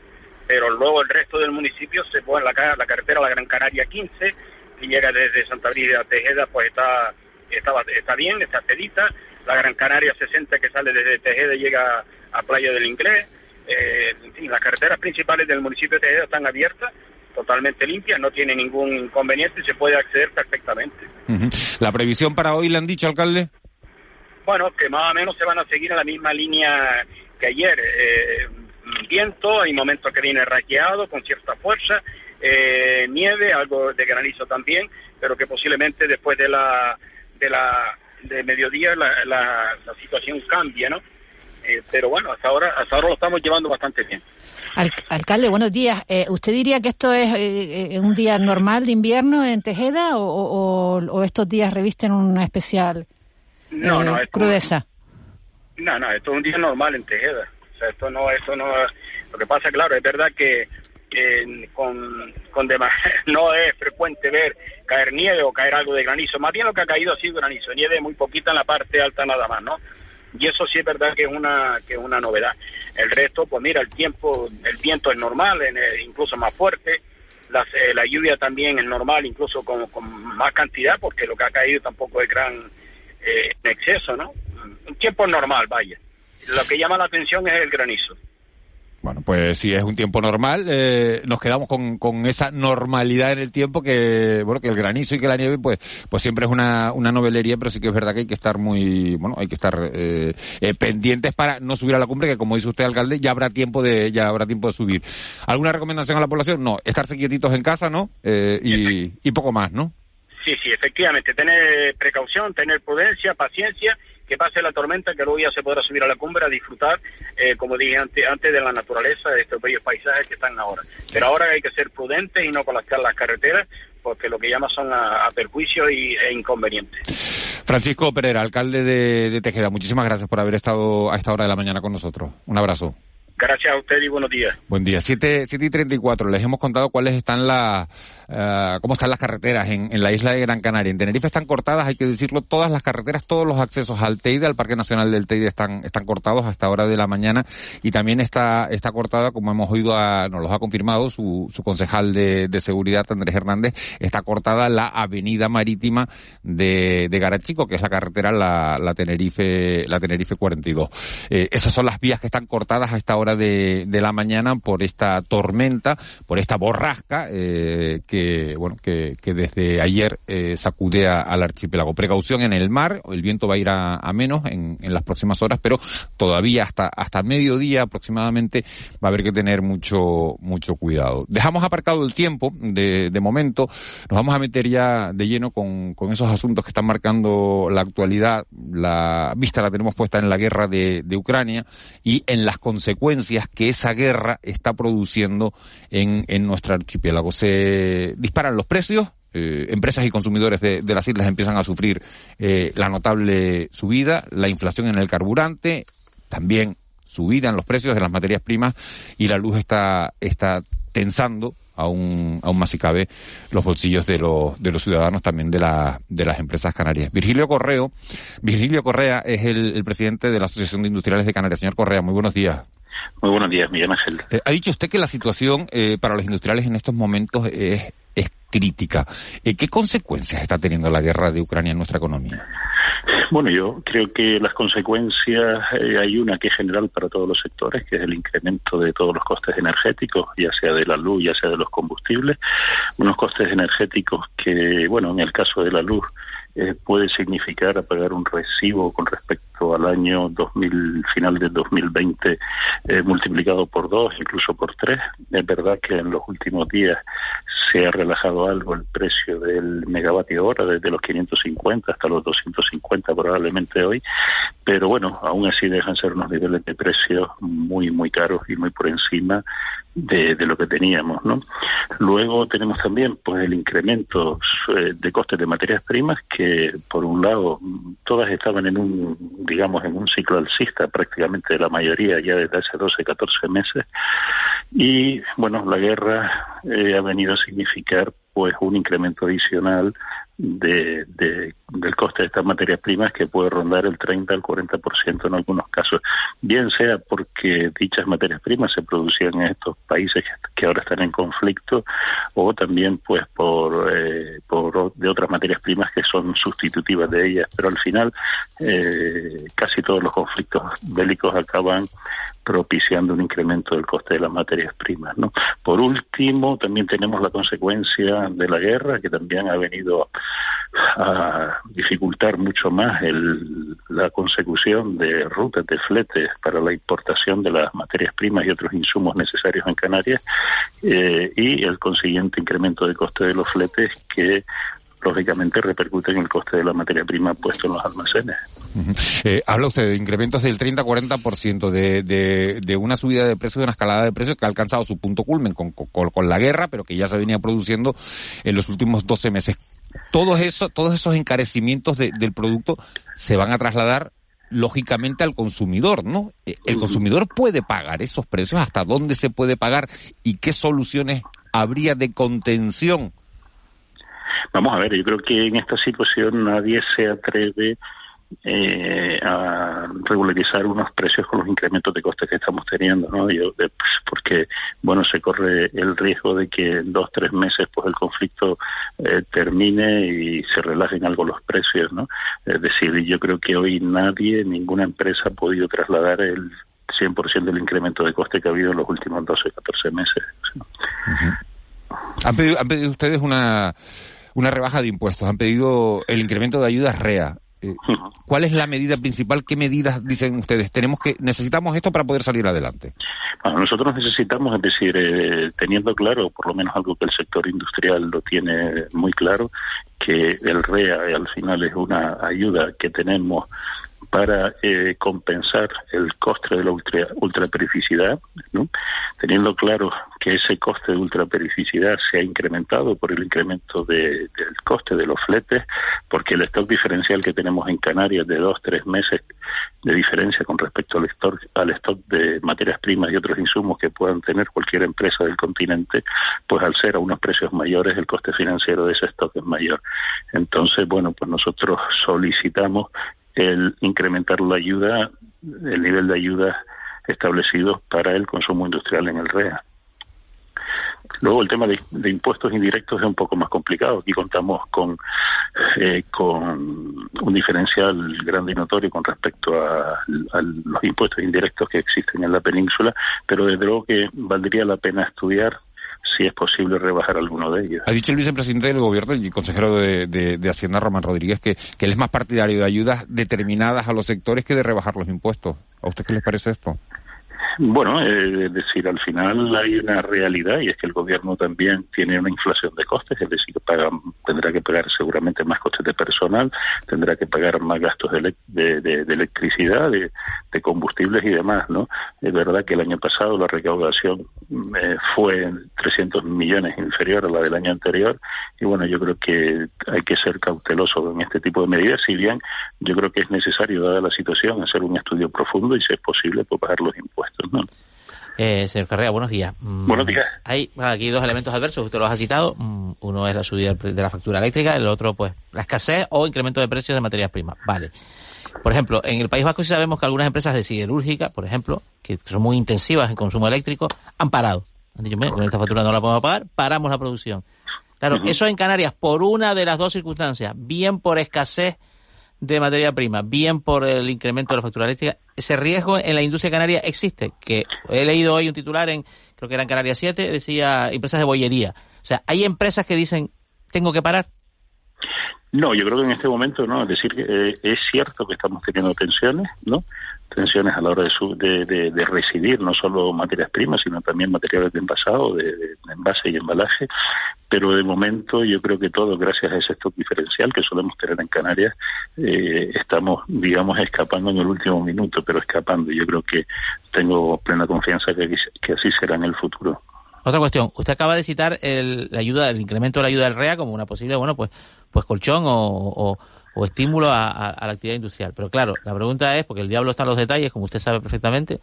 pero luego el resto del municipio se pone la, la carretera La Gran Canaria 15, y llega desde Santa Brida a Tejeda, pues está, está, está bien, está pedita. La Gran Canaria 60 que sale desde Tejeda y llega a Playa del Inglés. Eh, en fin, las carreteras principales del municipio de Tejeda están abiertas, totalmente limpias, no tiene ningún inconveniente y se puede acceder perfectamente. ¿La previsión para hoy le han dicho, alcalde? Bueno, que más o menos se van a seguir en la misma línea que ayer. Eh, viento, hay momentos que viene raqueado con cierta fuerza, eh, nieve, algo de granizo también, pero que posiblemente después de la de la de mediodía la, la, situación cambia, ¿no? Eh, pero bueno, hasta ahora hasta ahora lo estamos llevando bastante bien. alcalde, buenos días. Eh, ¿Usted diría que esto es un día normal de invierno en Tejeda o, o, estos días revisten una especial no, no, crudeza? no, no, esto es un día normal en Tejeda esto no, esto no, lo que pasa, claro, es verdad que con, con demás, no es frecuente ver caer nieve o caer algo de granizo. Más bien lo que ha caído ha sido granizo, nieve muy poquita en la parte alta nada más, ¿no? Y eso sí es verdad que es una que es una novedad. El resto, pues mira, el tiempo, el viento es normal, incluso más fuerte. eh, la lluvia también es normal, incluso con, más cantidad, porque lo que ha caído tampoco es gran eh, exceso, ¿no? Un tiempo normal, vaya. Lo que llama la atención es el granizo. Bueno, pues si es un tiempo normal, eh, nos quedamos con, con esa normalidad en el tiempo que, bueno, que el granizo y que la nieve, pues, pues siempre es una, una novelería, pero sí que es verdad que hay que estar muy, bueno, hay que estar eh, eh, pendientes para no subir a la cumbre, que como dice usted, alcalde, ya habrá tiempo de, ya habrá tiempo de subir. ¿Alguna recomendación a la población? No, estarse quietitos en casa, ¿no? y, y poco más, ¿no? Sí, sí, efectivamente, tener precaución, tener prudencia, paciencia que pase la tormenta, que luego ya se podrá subir a la cumbre a disfrutar, eh, como dije antes, antes, de la naturaleza, de estos bellos paisajes que están ahora. Pero ahora hay que ser prudentes y no colapsar las carreteras, porque lo que llama son a, perjuicios y, e inconvenientes. Francisco Pereira, alcalde de, de Tejeda, muchísimas gracias por haber estado a esta hora de la mañana con nosotros. Un abrazo. Gracias a usted y buenos días. Buen día. 7, y 34. Les hemos contado cuáles están las, uh, cómo están las carreteras en, en, la isla de Gran Canaria. En Tenerife están cortadas, hay que decirlo, todas las carreteras, todos los accesos al Teide, al Parque Nacional del Teide están, están cortados hasta hora de la mañana y también está, está cortada, como hemos oído, a, nos lo ha confirmado su, su concejal de, de seguridad, Andrés Hernández, está cortada la avenida marítima de, de Garachico, que es la carretera, la, la Tenerife, la Tenerife 42. Eh, esas son las vías que están cortadas a esta de, la mañana por esta tormenta, por esta borrasca eh, que bueno que, desde ayer eh, sacude al archipiélago. Precaución en el mar, el viento va a ir a, menos en, en, las próximas horas, pero todavía hasta hasta mediodía aproximadamente va a haber que tener mucho mucho cuidado. Dejamos aparcado el tiempo de, de momento, nos vamos a meter ya de lleno con, con esos asuntos que están marcando la actualidad. La vista la tenemos puesta en la guerra de, de Ucrania y en las consecuencias que esa guerra está produciendo en, en nuestro archipiélago. Se disparan los precios, eh, empresas y consumidores de, de, las islas empiezan a sufrir eh, la notable subida, la inflación en el carburante, también subida en los precios de las materias primas y la luz está, está tensando aún, aún más si cabe los bolsillos de los, de los ciudadanos también de, la, de las empresas canarias. Virgilio Correo, Virgilio Correa es el, el presidente de la Asociación de Industriales de Canarias. Señor Correa, muy buenos días. Muy buenos días, Miguel Ángel. Eh, ha dicho usted que la situación eh, para los industriales en estos momentos es, es crítica. Eh, ¿Qué consecuencias está teniendo la guerra de Ucrania en nuestra economía? Bueno, yo creo que las consecuencias eh, hay una que es general para todos los sectores, que es el incremento de todos los costes energéticos, ya sea de la luz, ya sea de los combustibles, unos costes energéticos que, bueno, en el caso de la luz eh, puede significar a pagar un recibo con respecto al año 2000, final del 2020 eh, multiplicado por dos, incluso por tres. Es verdad que en los últimos días se ha relajado algo el precio del megavatio hora, desde los 550 hasta los 250 probablemente hoy, pero bueno, aún así dejan ser unos niveles de precios muy, muy caros y muy por encima de, de, lo que teníamos, ¿no? Luego tenemos también, pues, el incremento eh, de costes de materias primas que, por un lado, todas estaban en un, digamos, en un ciclo alcista, prácticamente la mayoría ya desde hace 12, 14 meses, y, bueno, la guerra eh, ha venido a significar, pues, un incremento adicional de, de, del coste de estas materias primas que puede rondar el 30 al 40% en algunos casos, bien sea porque dichas materias primas se producían en estos países que, ahora están en conflicto o también pues por, eh, por de otras materias primas que son sustitutivas de ellas, pero al final eh, casi todos los conflictos bélicos acaban propiciando un incremento del coste de las materias primas. ¿no? Por último, también tenemos la consecuencia de la guerra, que también ha venido a dificultar mucho más el, la consecución de rutas de fletes para la importación de las materias primas y otros insumos necesarios en Canarias eh, y el consiguiente incremento de coste de los fletes que lógicamente repercute en el coste de la materia prima puesto en los almacenes. Eh, habla usted de incrementos del 30-40% de, de, de una subida de precios, de una escalada de precios que ha alcanzado su punto culmen con, con, con la guerra, pero que ya se venía produciendo en los últimos 12 meses. Todos, eso, todos esos encarecimientos de, del producto se van a trasladar lógicamente al consumidor, ¿no? Eh, el consumidor puede pagar esos precios, hasta dónde se puede pagar y qué soluciones habría de contención Vamos a ver, yo creo que en esta situación nadie se atreve eh, a regularizar unos precios con los incrementos de costes que estamos teniendo, ¿no? Yo, pues, porque, bueno, se corre el riesgo de que en dos, tres meses, pues el conflicto eh, termine y se relajen algo los precios, ¿no? Es decir, yo creo que hoy nadie, ninguna empresa ha podido trasladar el 100% del incremento de coste que ha habido en los últimos 12, 14 meses. ¿Han, pedido, ¿Han pedido ustedes una, una rebaja de impuestos? ¿Han pedido el incremento de ayudas REA? Eh, ¿Cuál es la medida principal? ¿Qué medidas dicen ustedes? Tenemos que necesitamos esto para poder salir adelante. Bueno, nosotros necesitamos, es decir, eh, teniendo claro, por lo menos algo que el sector industrial lo tiene muy claro, que el REA al final es una ayuda que tenemos para eh, compensar el coste de la ultra, ultraperificidad, ¿no? teniendo claro que ese coste de ultraperificidad se ha incrementado por el incremento de, del coste de los fletes, porque el stock diferencial que tenemos en Canarias de dos, tres meses de diferencia con respecto al stock, al stock de materias primas y otros insumos que puedan tener cualquier empresa del continente, pues al ser a unos precios mayores, el coste financiero de ese stock es mayor. Entonces, bueno, pues nosotros solicitamos el incrementar la ayuda, el nivel de ayuda establecido para el consumo industrial en el REA. Luego el tema de, impuestos indirectos es un poco más complicado. Aquí contamos con, eh, con un diferencial grande y notorio con respecto a, los impuestos indirectos que existen en la península, pero desde luego que valdría la pena estudiar si es posible rebajar alguno de ellos. Ha dicho el vicepresidente del gobierno y consejero de, de, Hacienda, Román Rodríguez, que, que él es más partidario de ayudas determinadas a los sectores que de rebajar los impuestos. ¿A usted qué les parece esto? Bueno, es decir, al final hay una realidad y es que el gobierno también tiene una inflación de costes, es decir, paga, tendrá que pagar seguramente más costes de personal, tendrá que pagar más gastos de, electricidad, de, combustibles y demás, ¿no? Es verdad que el año pasado la recaudación eh, fue 300 millones inferior a la del año anterior y bueno, yo creo que hay que ser cauteloso en este tipo de medidas, si bien yo creo que es necesario, dada la situación, hacer un estudio profundo y si es posible, pues bajar los impuestos. Eh, señor Carrera, buenos días. Mm, buenos días. Hay aquí dos elementos adversos, usted los ha citado. Mm, uno es la subida de la factura eléctrica, el otro, pues, la escasez o incremento de precios de materias primas. Vale. Por ejemplo, en el País Vasco sí sabemos que algunas empresas de siderúrgica, por ejemplo, que son muy intensivas en consumo eléctrico, han parado. Han dicho, con esta factura no la podemos pagar, paramos la producción. Claro, eso en Canarias, por una de las dos circunstancias, bien por escasez de materia prima, bien por el incremento de la factura eléctrica, ese riesgo en la industria canaria existe. Que he leído hoy un titular en, creo que era en Canarias 7, decía empresas de bollería. O sea, hay empresas que dicen, tengo que parar. No, yo creo que en este momento no. Es decir, eh, es cierto que estamos teniendo tensiones, ¿no? tensiones a la hora de, de, de, recibir no solo materias primas, sino también materiales de envasado, de, envase y embalaje. Pero de momento yo creo que todo, gracias a ese stock diferencial que solemos tener en Canarias, eh, estamos, digamos, escapando en el último minuto, pero escapando. Yo creo que tengo plena confianza que, que así será en el futuro. Otra cuestión, usted acaba de citar el, la ayuda, el incremento de la ayuda del REA como una posible, bueno, pues, pues colchón o o estímulo a, la actividad industrial. Pero claro, la pregunta es, porque el diablo está en los detalles, como usted sabe perfectamente,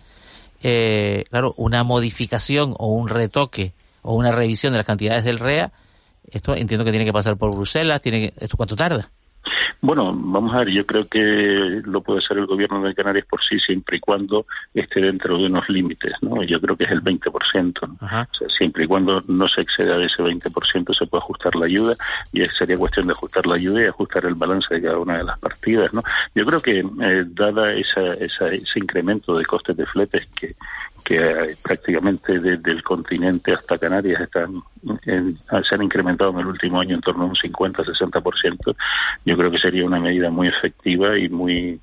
eh, claro, una modificación o un retoque o una revisión de las cantidades del REA, esto entiendo que tiene que pasar por Bruselas, tiene que, ¿esto cuánto tarda? Bueno, vamos a ver, yo creo que lo puede ser el gobierno de Canarias por sí siempre y cuando esté dentro de unos límites, ¿no? Yo creo que es el 20%, o sea, siempre y cuando no se exceda de ese 20% se puede ajustar la ayuda y sería cuestión de ajustar la ayuda y ajustar el balance de cada una de las partidas, ¿no? Yo creo que eh, dada esa, ese incremento de costes de fletes que, que prácticamente desde el continente hasta Canarias están se han incrementado en el último año en torno a un 50-60%, yo creo que sería una medida muy efectiva y muy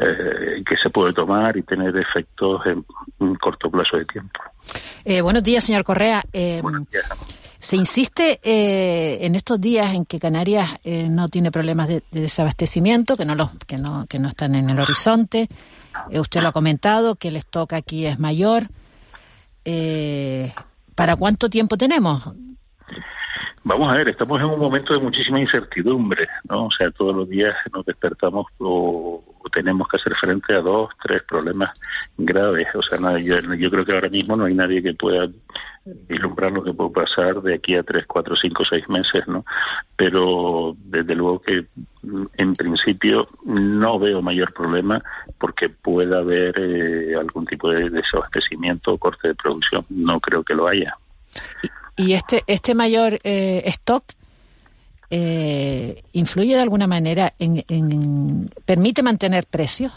eh, que se puede tomar y tener efectos en un corto plazo de tiempo. Eh, buenos días, señor Correa. Eh, se insiste en estos días en que Canarias no tiene problemas de, desabastecimiento, que no, los, que, no, que no están en el horizonte. Usted lo ha comentado, que el stock aquí es mayor. ¿Para cuánto tiempo tenemos? Vamos a ver, estamos en un momento de muchísima incertidumbre, ¿no? O sea, todos los días nos despertamos o, tenemos que hacer frente a dos, tres problemas graves. O sea, yo, creo que ahora mismo no hay nadie que pueda vislumbrar lo que puede pasar de aquí a tres, cuatro, cinco, seis meses, ¿no? Pero desde luego que en principio no veo mayor problema porque pueda haber eh, algún tipo de desabastecimiento o corte de producción. No creo que lo haya. ¿Y este, este mayor eh, stock eh, influye de alguna manera en, en, permite mantener precios?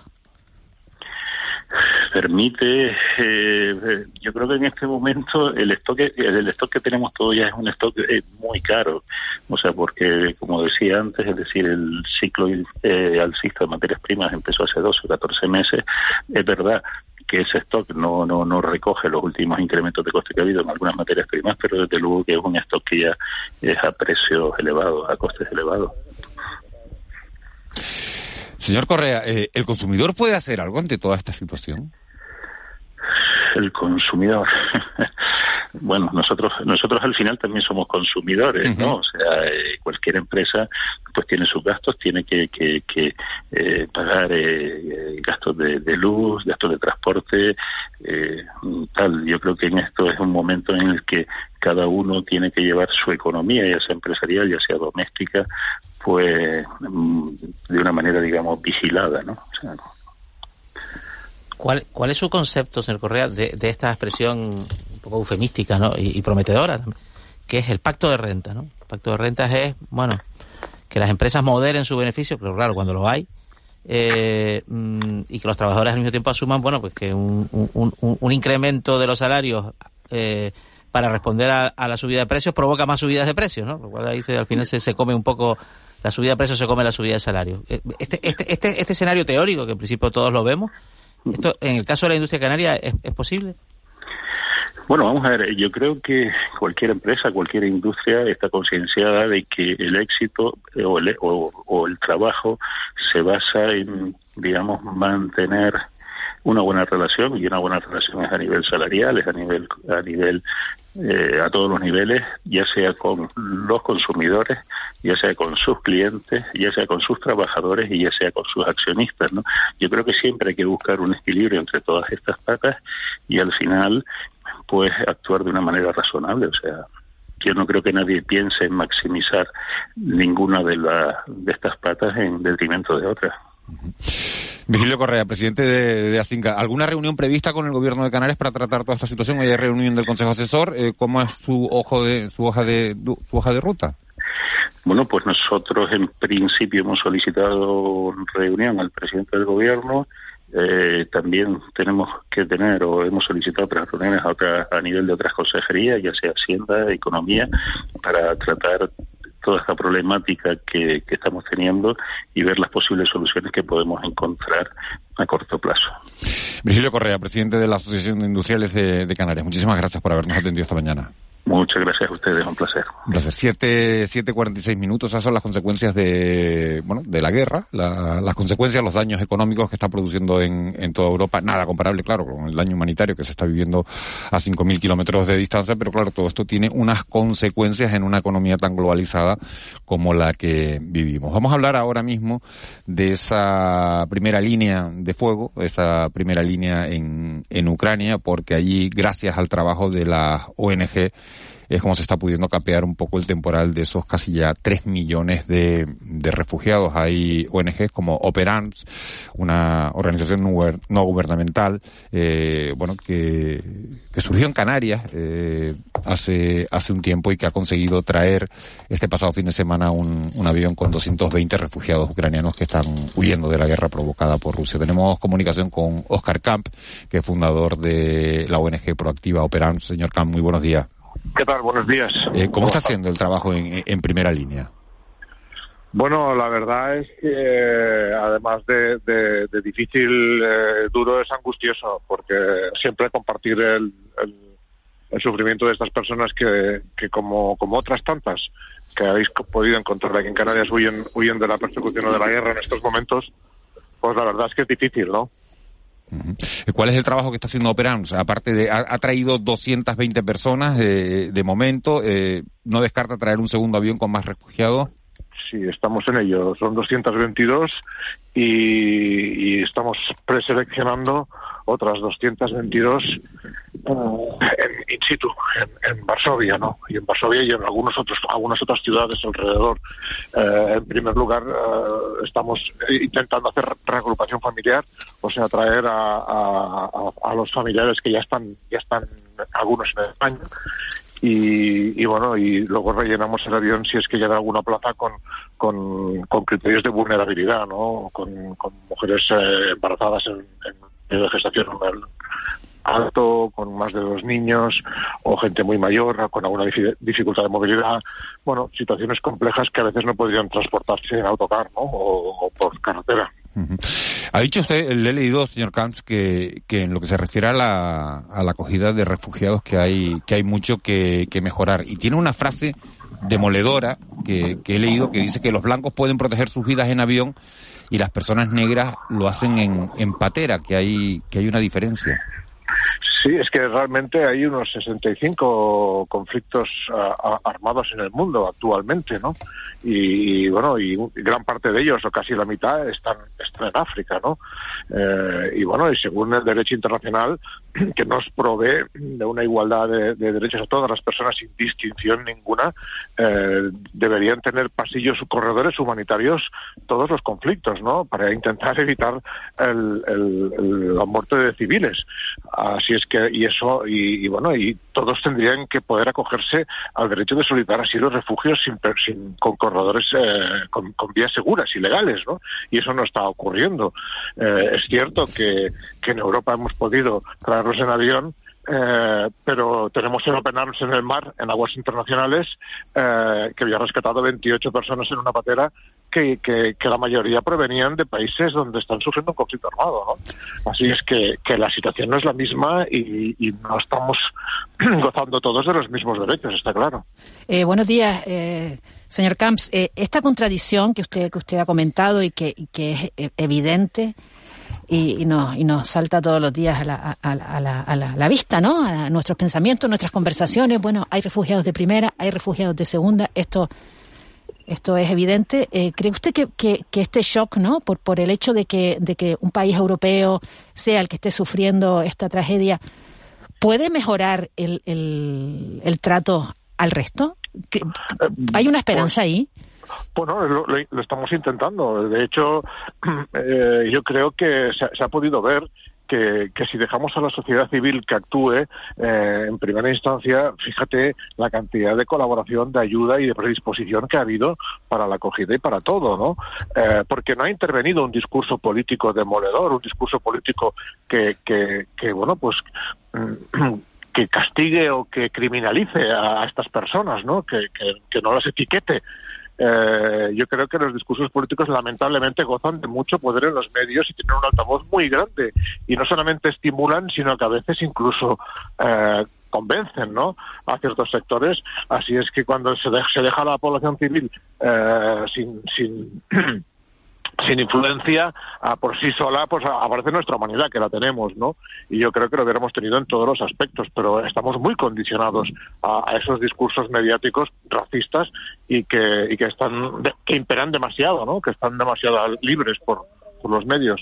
permite, eh, yo creo que en este momento el stock, el stock que tenemos todavía es un stock eh, muy caro, o sea, porque como decía antes, es decir, el ciclo eh, alcista de materias primas empezó hace 12 o 14 meses, es verdad que ese stock no, no, no recoge los últimos incrementos de coste que ha habido en algunas materias primas, pero desde luego que es un stock que ya es a precios elevados, a costes elevados. Señor Correa, eh, ¿el consumidor puede hacer algo ante toda esta situación? El consumidor. bueno, nosotros nosotros al final también somos consumidores, ¿no? O sea, eh, cualquier empresa pues tiene sus gastos, tiene que, que, que eh, pagar eh, gastos de, de, luz, gastos de transporte, tal. Yo creo que en esto es un momento en el que cada uno tiene que llevar su economía, ya sea empresarial, ya sea doméstica, pues mm, de una manera, digamos, vigilada, ¿no? O sea, ¿Cuál, ¿Cuál es su concepto, señor Correa, de, de esta expresión un poco eufemística ¿no? y, y, prometedora, que es el pacto de renta? ¿no? El pacto de rentas es, bueno, que las empresas moderen su beneficio, pero claro, cuando lo hay, eh, mm, y que los trabajadores al mismo tiempo asuman, bueno, pues que un, un, un, incremento de los salarios eh, para responder a, la subida de precios provoca más subidas de precios, ¿no? Lo cual ahí se, al final se, se come un poco la subida de precios se come la subida de salario. Este, este, este, este escenario teórico, que en principio todos lo vemos, ¿esto en el caso de la industria canaria es, posible? Bueno, vamos a ver, yo creo que cualquier empresa, cualquier industria está concienciada de que el éxito o el, o el trabajo se basa en, digamos, mantener una buena relación y una buena relación es a nivel salarial, es a nivel a nivel eh, a todos los niveles, ya sea con los consumidores, ya sea con sus clientes, ya sea con sus trabajadores y ya sea con sus accionistas, ¿no? Yo creo que siempre hay que buscar un equilibrio entre todas estas patas y al final pues actuar de una manera razonable, o sea, yo no creo que nadie piense en maximizar ninguna de, la, de estas patas en detrimento de otras. Vigilio Correa, presidente de, de, Asinca, ¿alguna reunión prevista con el gobierno de Canarias para tratar toda esta situación? ¿Hay reunión del Consejo Asesor? Eh, ¿Cómo es su ojo de su hoja de su hoja de ruta? Bueno, pues nosotros en principio hemos solicitado reunión al presidente del gobierno. Eh, también tenemos que tener o hemos solicitado otras reuniones a, otra, a nivel de otras consejerías, ya sea Hacienda, Economía, para tratar toda esta problemática que, que, estamos teniendo y ver las posibles soluciones que podemos encontrar a corto plazo. Virgilio Correa, presidente de la Asociación de Industriales de, de Canarias, muchísimas gracias por habernos atendido esta mañana. Muchas gracias a ustedes, un placer. Un placer. Siete, siete cuarenta y seis minutos, esas son las consecuencias de, bueno, de la guerra, la, las consecuencias, los daños económicos que está produciendo en, en toda Europa. Nada comparable, claro, con el daño humanitario que se está viviendo a cinco mil kilómetros de distancia, pero claro, todo esto tiene unas consecuencias en una economía tan globalizada como la que vivimos. Vamos a hablar ahora mismo de esa primera línea de fuego, esa primera línea en, en Ucrania, porque allí, gracias al trabajo de la ONG, es como se está pudiendo capear un poco el temporal de esos casi ya tres millones de, de refugiados. Hay ONGs como Operans, una organización no, gubernamental, eh, bueno, que, que surgió en Canarias eh, hace, hace un tiempo y que ha conseguido traer este pasado fin de semana un, un avión con 220 refugiados ucranianos que están huyendo de la guerra provocada por Rusia. Tenemos comunicación con Oscar Camp, que es fundador de la ONG proactiva Operans. Señor Camp, muy buenos días. ¿Qué tal? Buenos días. Eh, ¿Cómo está haciendo el trabajo en, en, primera línea? Bueno, la verdad es que eh, además de, de, de difícil, eh, duro, es angustioso, porque siempre compartir el, el, el sufrimiento de estas personas que, que como, como otras tantas que habéis podido encontrar aquí en Canarias huyen, huyen de la persecución o de la guerra en estos momentos, pues la verdad es que es difícil, ¿no? ¿Cuál es el trabajo que está haciendo Operan? O sea, aparte de, ha, ha, traído 220 personas de momento, eh, ¿no descarta traer un segundo avión con más refugiados? Sí, estamos en ello. Son 222 y, y estamos preseleccionando otras 222 uh, en in situ en, Varsovia, ¿no? Y en Varsovia y en algunos otros, algunas otras ciudades alrededor. Eh, en primer lugar, eh, estamos intentando hacer reagrupación familiar, o sea, traer a, a, los familiares que ya están, ya están algunos en España y, bueno, y luego rellenamos el avión si es que llega alguna plaza con, con, criterios de vulnerabilidad, ¿no? Con, mujeres eh, embarazadas en, en, de gestación alto, con más de dos niños, o gente muy mayor, con alguna dificultad de movilidad. Bueno, situaciones complejas que a veces no podrían transportarse en autocar, ¿no? o por carretera. Ha dicho usted, le he leído, señor Camps, que, que en lo que se refiere a la, a la acogida de refugiados que hay, que hay mucho que, que mejorar. Y tiene una frase demoledora que, que he leído que dice que los blancos pueden proteger sus vidas en avión y las personas negras lo hacen en, en patera, que hay, que hay una diferencia. Sí, es que realmente hay unos 65 conflictos armados en el mundo actualmente, ¿no? Y, bueno, y gran parte de ellos, o casi la mitad, están, están en África, ¿no? Eh, y bueno, y según el derecho internacional, que nos provee de una igualdad de, derechos a todas las personas sin distinción ninguna, eh, deberían tener pasillos o corredores humanitarios todos los conflictos, ¿no? Para intentar evitar el, el, la muerte de civiles. Así es que, y eso, y, bueno, y todos tendrían que poder acogerse al derecho de solicitar asilo y refugios sin, sin, con corredores, eh, con, vías seguras y legales, ¿no? Y eso no está ocurriendo. Eh, es cierto que, que en Europa hemos podido traerlos en avión, eh, pero tenemos que openarnos en el mar, en aguas internacionales, eh, que había rescatado 28 personas en una patera que, la mayoría provenían de países donde están sufriendo un conflicto armado. ¿no? Así es que, la situación no es la misma y, no estamos gozando todos de los mismos derechos, está claro. Eh, buenos días, eh, señor Camps. Eh, esta contradicción que usted, que usted ha comentado y que, que es eh, evidente y, y, nos, y nos salta todos los días a la, a, la, a la, vista, ¿no? A nuestros pensamientos, nuestras conversaciones. Bueno, hay refugiados de primera, hay refugiados de segunda. Esto, esto es evidente. Eh, ¿Cree usted que, este shock, ¿no? Por, por el hecho de que, de que un país europeo sea el que esté sufriendo esta tragedia, puede mejorar el, el, el trato al resto? ¿Hay una esperanza ahí? Bueno, lo, lo, estamos intentando. De hecho, eh, yo creo que se, ha podido ver que, que, si dejamos a la sociedad civil que actúe eh, en primera instancia, fíjate la cantidad de colaboración, de ayuda y de predisposición que ha habido para la acogida y para todo, ¿no? Eh, porque no ha intervenido un discurso político demoledor, un discurso político que, que, que bueno, pues que castigue o que criminalice a, estas personas, ¿no? Que, que no las etiquete eh, yo creo que los discursos políticos lamentablemente gozan de mucho poder en los medios y tienen un altavoz muy grande y no solamente estimulan sino que a veces incluso eh, convencen ¿no? a ciertos sectores así es que cuando se, se deja la población civil eh, sin, sin sin influencia por sí sola, pues aparece nuestra humanidad, que la tenemos, ¿no? Y yo creo que lo hubiéramos tenido en todos los aspectos, pero estamos muy condicionados a, esos discursos mediáticos racistas y que, y que están, que imperan demasiado, ¿no? Que están demasiado libres por, por los medios.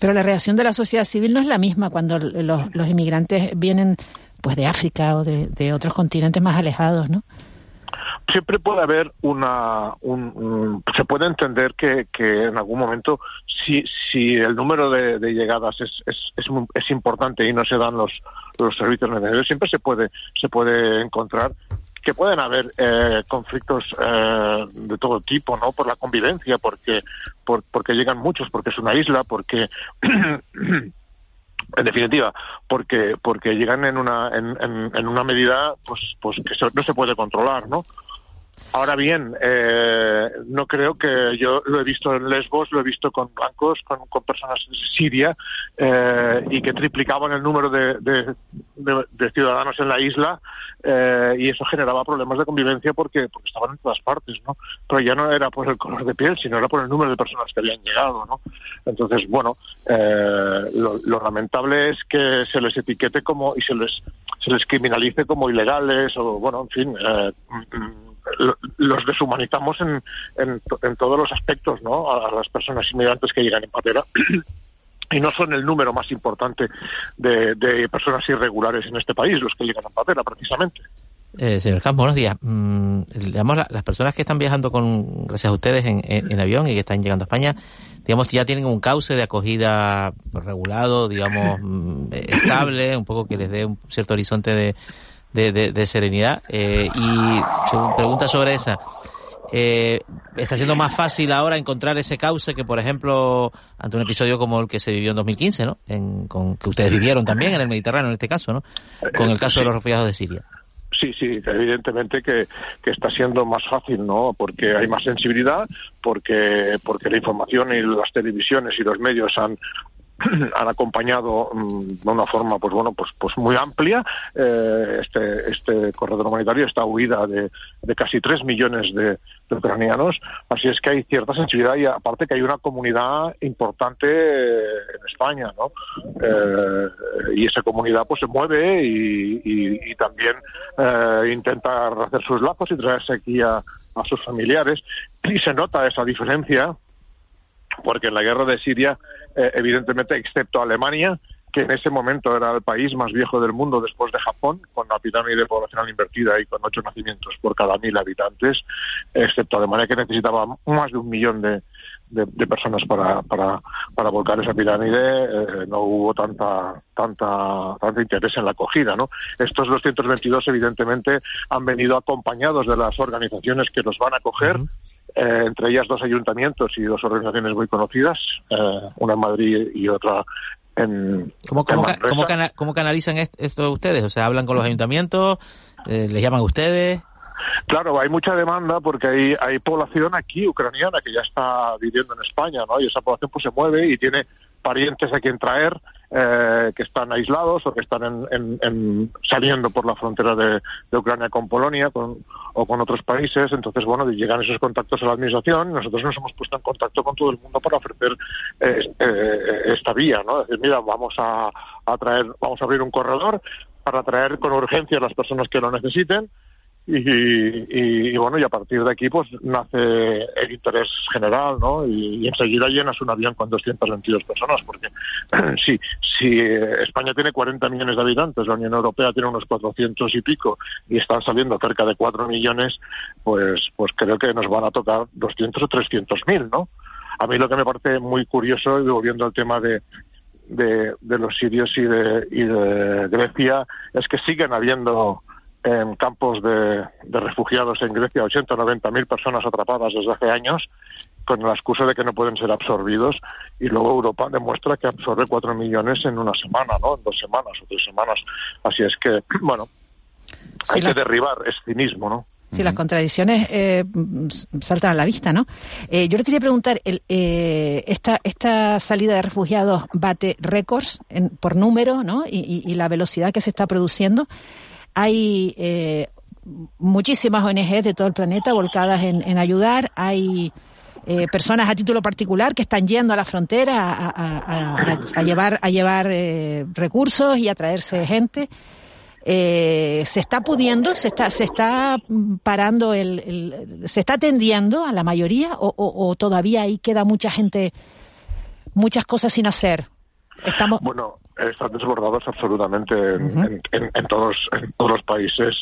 Pero la reacción de la sociedad civil no es la misma cuando los, los inmigrantes vienen pues de África o de otros continentes más alejados, ¿no? Siempre puede haber una un, se puede entender que, que, en algún momento si si el número de, llegadas es, es, es, importante y no se dan los los servicios necesarios siempre se puede se puede encontrar que pueden haber eh, conflictos eh, de todo tipo no por la convivencia porque por, porque llegan muchos porque es una isla porque en definitiva, porque porque llegan en una en, en, una medida pues pues que no se puede controlar, ¿no? Ahora bien, eh, no creo que yo lo he visto en Lesbos, lo he visto con blancos, con, con personas de Siria, eh, y que triplicaban el número de, de, ciudadanos en la isla, eh, y eso generaba problemas de convivencia porque, porque estaban en todas partes, ¿no? Pero ya no era por el color de piel, sino era por el número de personas que habían llegado, ¿no? Entonces, bueno, eh, lo, lo, lamentable es que se les etiquete como y se les se les criminalice como ilegales o, bueno, en fin. Los deshumanizamos en, en, todos los aspectos, ¿no? A las personas inmigrantes que llegan en patera. y no son el número más importante de, de personas irregulares en este país los que llegan a Patera, precisamente. Eh, señor Campo, buenos días. Mm, digamos, las personas que están viajando con, gracias a ustedes en, en, avión y que están llegando a España, digamos, ya tienen un cauce de acogida regulado, digamos, mm, estable, un poco que les dé un cierto horizonte de, de, de, serenidad. Eh, y pregunta sobre esa. Eh, está siendo más fácil ahora encontrar ese cauce que, por ejemplo, ante un episodio como el que se vivió en 2015, ¿no? En, con, que ustedes vivieron también en el Mediterráneo en este caso, ¿no? Con el caso de los refugiados de Siria. Sí, sí, evidentemente que, que, está siendo más fácil, ¿no? Porque hay más sensibilidad, porque, porque la información y las televisiones y los medios han, han acompañado mm, de una forma pues bueno pues pues muy amplia. Eh, este este corredor humanitario esta huida de, de casi tres millones de, ucranianos. Así es que hay cierta sensibilidad y aparte que hay una comunidad importante en España no eh, y esa comunidad pues se mueve y, también eh, intenta hacer sus lazos y traerse aquí a sus familiares. Y se nota esa diferencia porque en la guerra de Siria eh, evidentemente, excepto Alemania, que en ese momento era el país más viejo del mundo después de Japón, con la pirámide poblacional invertida y con ocho nacimientos por cada mil habitantes, excepto Alemania, que necesitaba más de un millón de, de, personas para, para, para volcar esa pirámide, eh, no hubo tanta, tanta, tanto interés en la acogida. ¿no? Estos 222, evidentemente, han venido acompañados de las organizaciones que los van a acoger. Eh, entre ellas dos ayuntamientos y dos organizaciones muy conocidas, eh, una en Madrid y otra en. ¿Cómo, cómo, canalizan esto ustedes? O sea, hablan con los ayuntamientos, eh, les llaman a ustedes. Claro, hay mucha demanda porque hay, hay población aquí ucraniana que ya está viviendo en España, ¿no? Y esa población pues se mueve y tiene parientes a quien traer eh, que están aislados o que están en, saliendo por la frontera de, Ucrania con Polonia o con otros países. Entonces, bueno, llegan esos contactos a la administración. Nosotros nos hemos puesto en contacto con todo el mundo para ofrecer eh, eh, esta vía. Es decir, mira, vamos a, a traer, vamos a abrir un corredor para traer con urgencia a las personas que lo necesiten y, bueno, y a partir de aquí pues nace el interés general, ¿no? Y, enseguida llenas un avión con 222 personas, porque si, si España tiene 40 millones de habitantes, la Unión Europea tiene unos 400 y pico, y están saliendo cerca de 4 millones, pues, pues creo que nos van a tocar 200 o 300 mil, ¿no? A mí lo que me parece muy curioso, y volviendo al tema de, de, de los sirios y de, y de Grecia, es que siguen habiendo en campos de, refugiados en Grecia, 80 o 90 mil personas atrapadas desde hace años, con la excusa de que no pueden ser absorbidos, y luego Europa demuestra que absorbe 4 millones en una semana, ¿no? En dos semanas o tres semanas. Así es que, bueno, hay que derribar ese cinismo, ¿no? Sí, las contradicciones eh, saltan a la vista, ¿no? Eh, yo le quería preguntar, el, eh, esta, esta salida de refugiados bate récords por número, ¿no? Y, y, la velocidad que se está produciendo. Hay eh, muchísimas ONGs de todo el planeta volcadas en, ayudar. Hay eh, personas a título particular que están yendo a la frontera a, llevar, a llevar eh, recursos y a traerse gente. se está pudiendo, se está, se está parando, el, se está atendiendo a la mayoría o, o, todavía ahí queda mucha gente, muchas cosas sin hacer. Estamos... Bueno, están desbordados absolutamente en, todos, en todos los países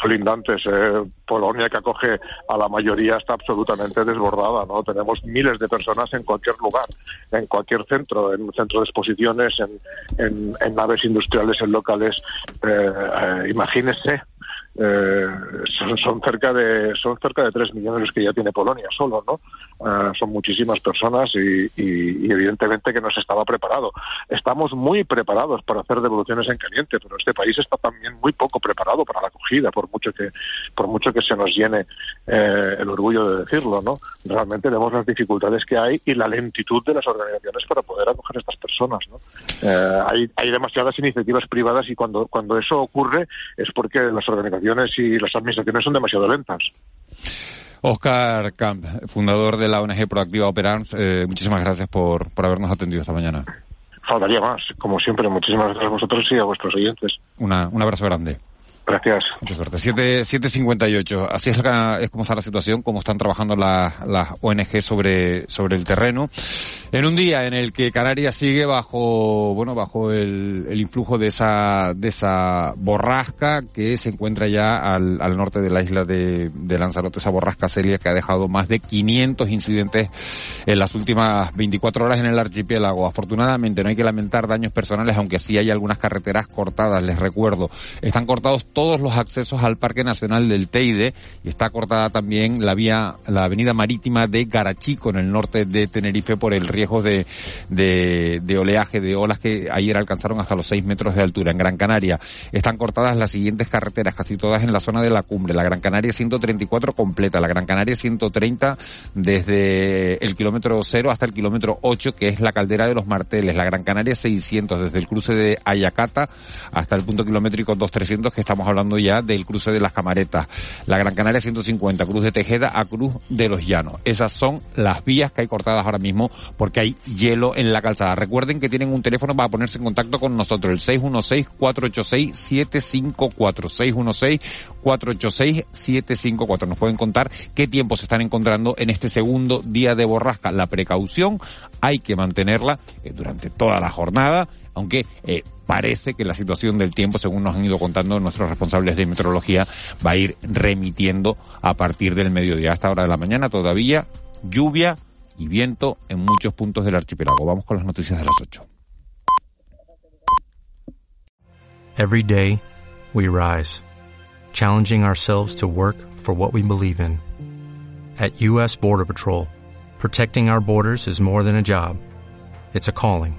colindantes. Eh, Polonia, que acoge a la mayoría, está absolutamente desbordada. no Tenemos miles de personas en cualquier lugar, en cualquier centro, en un centro de exposiciones, en, en, naves industriales, en locales. Eh, eh, imagínese eh, son, cerca de son cerca de tres millones los que ya tiene Polonia solo no eh, son muchísimas personas y, evidentemente que no se estaba preparado. Estamos muy preparados para hacer devoluciones en caliente pero este país está también muy poco preparado para la acogida por mucho que por mucho que se nos llene eh, el orgullo de decirlo no realmente vemos las dificultades que hay y la lentitud de las organizaciones para poder acoger a estas personas no hay hay demasiadas iniciativas privadas y cuando cuando eso ocurre es porque las organizaciones y las administraciones son demasiado lentas. Oscar Camp, fundador de la ONG Proactiva Operar, eh, muchísimas gracias por, por habernos atendido esta mañana. Faltaría más, como siempre. Muchísimas gracias a vosotros y a vuestros oyentes. Una, un abrazo grande. Gracias. Mucha suerte. 7.58. Así es, como está la situación, cómo están trabajando las, ONG sobre, sobre el terreno. En un día en el que Canarias sigue bajo, bueno, bajo el, el influjo de esa, de esa borrasca que se encuentra ya al, al norte de la isla de, de Lanzarote, esa borrasca Celia que ha dejado más de 500 incidentes en las últimas 24 horas en el archipiélago. Afortunadamente no hay que lamentar daños personales, aunque sí hay algunas carreteras cortadas, les recuerdo. Están cortados todos los accesos al Parque Nacional del Teide y está cortada también la vía, la avenida marítima de Garachico en el norte de Tenerife por el riesgo de, de, de oleaje, de olas que ayer alcanzaron hasta los 6 metros de altura. En Gran Canaria están cortadas las siguientes carreteras, casi todas en la zona de la cumbre. La Gran Canaria 134 completa, la Gran Canaria 130 desde el kilómetro 0 hasta el kilómetro 8 que es la caldera de los Marteles, la Gran Canaria 600 desde el cruce de Ayacata hasta el punto kilométrico 2300 que estamos hablando ya del cruce de las Camaretas. La Gran Canaria 150, Cruz de Tejeda a Cruz de los Llanos. Esas son las vías que hay cortadas ahora mismo porque hay hielo en la calzada. Recuerden que tienen un teléfono para ponerse en contacto con nosotros, el 616-486-754. 616-486-754. Nos pueden contar qué tiempo se están encontrando en este segundo día de borrasca. La precaución hay que mantenerla eh, durante toda la jornada, aunque eh, parece que la situación del tiempo, según nos han ido contando nuestros responsables de meteorología, va a ir remitiendo a partir del mediodía. Hasta hora de la mañana todavía lluvia y viento en muchos puntos del archipiélago. Vamos con las noticias de las 8. Every day, we rise, challenging ourselves to work for what we believe in. At U.S. Border Patrol, protecting our borders is more than a job, it's a calling.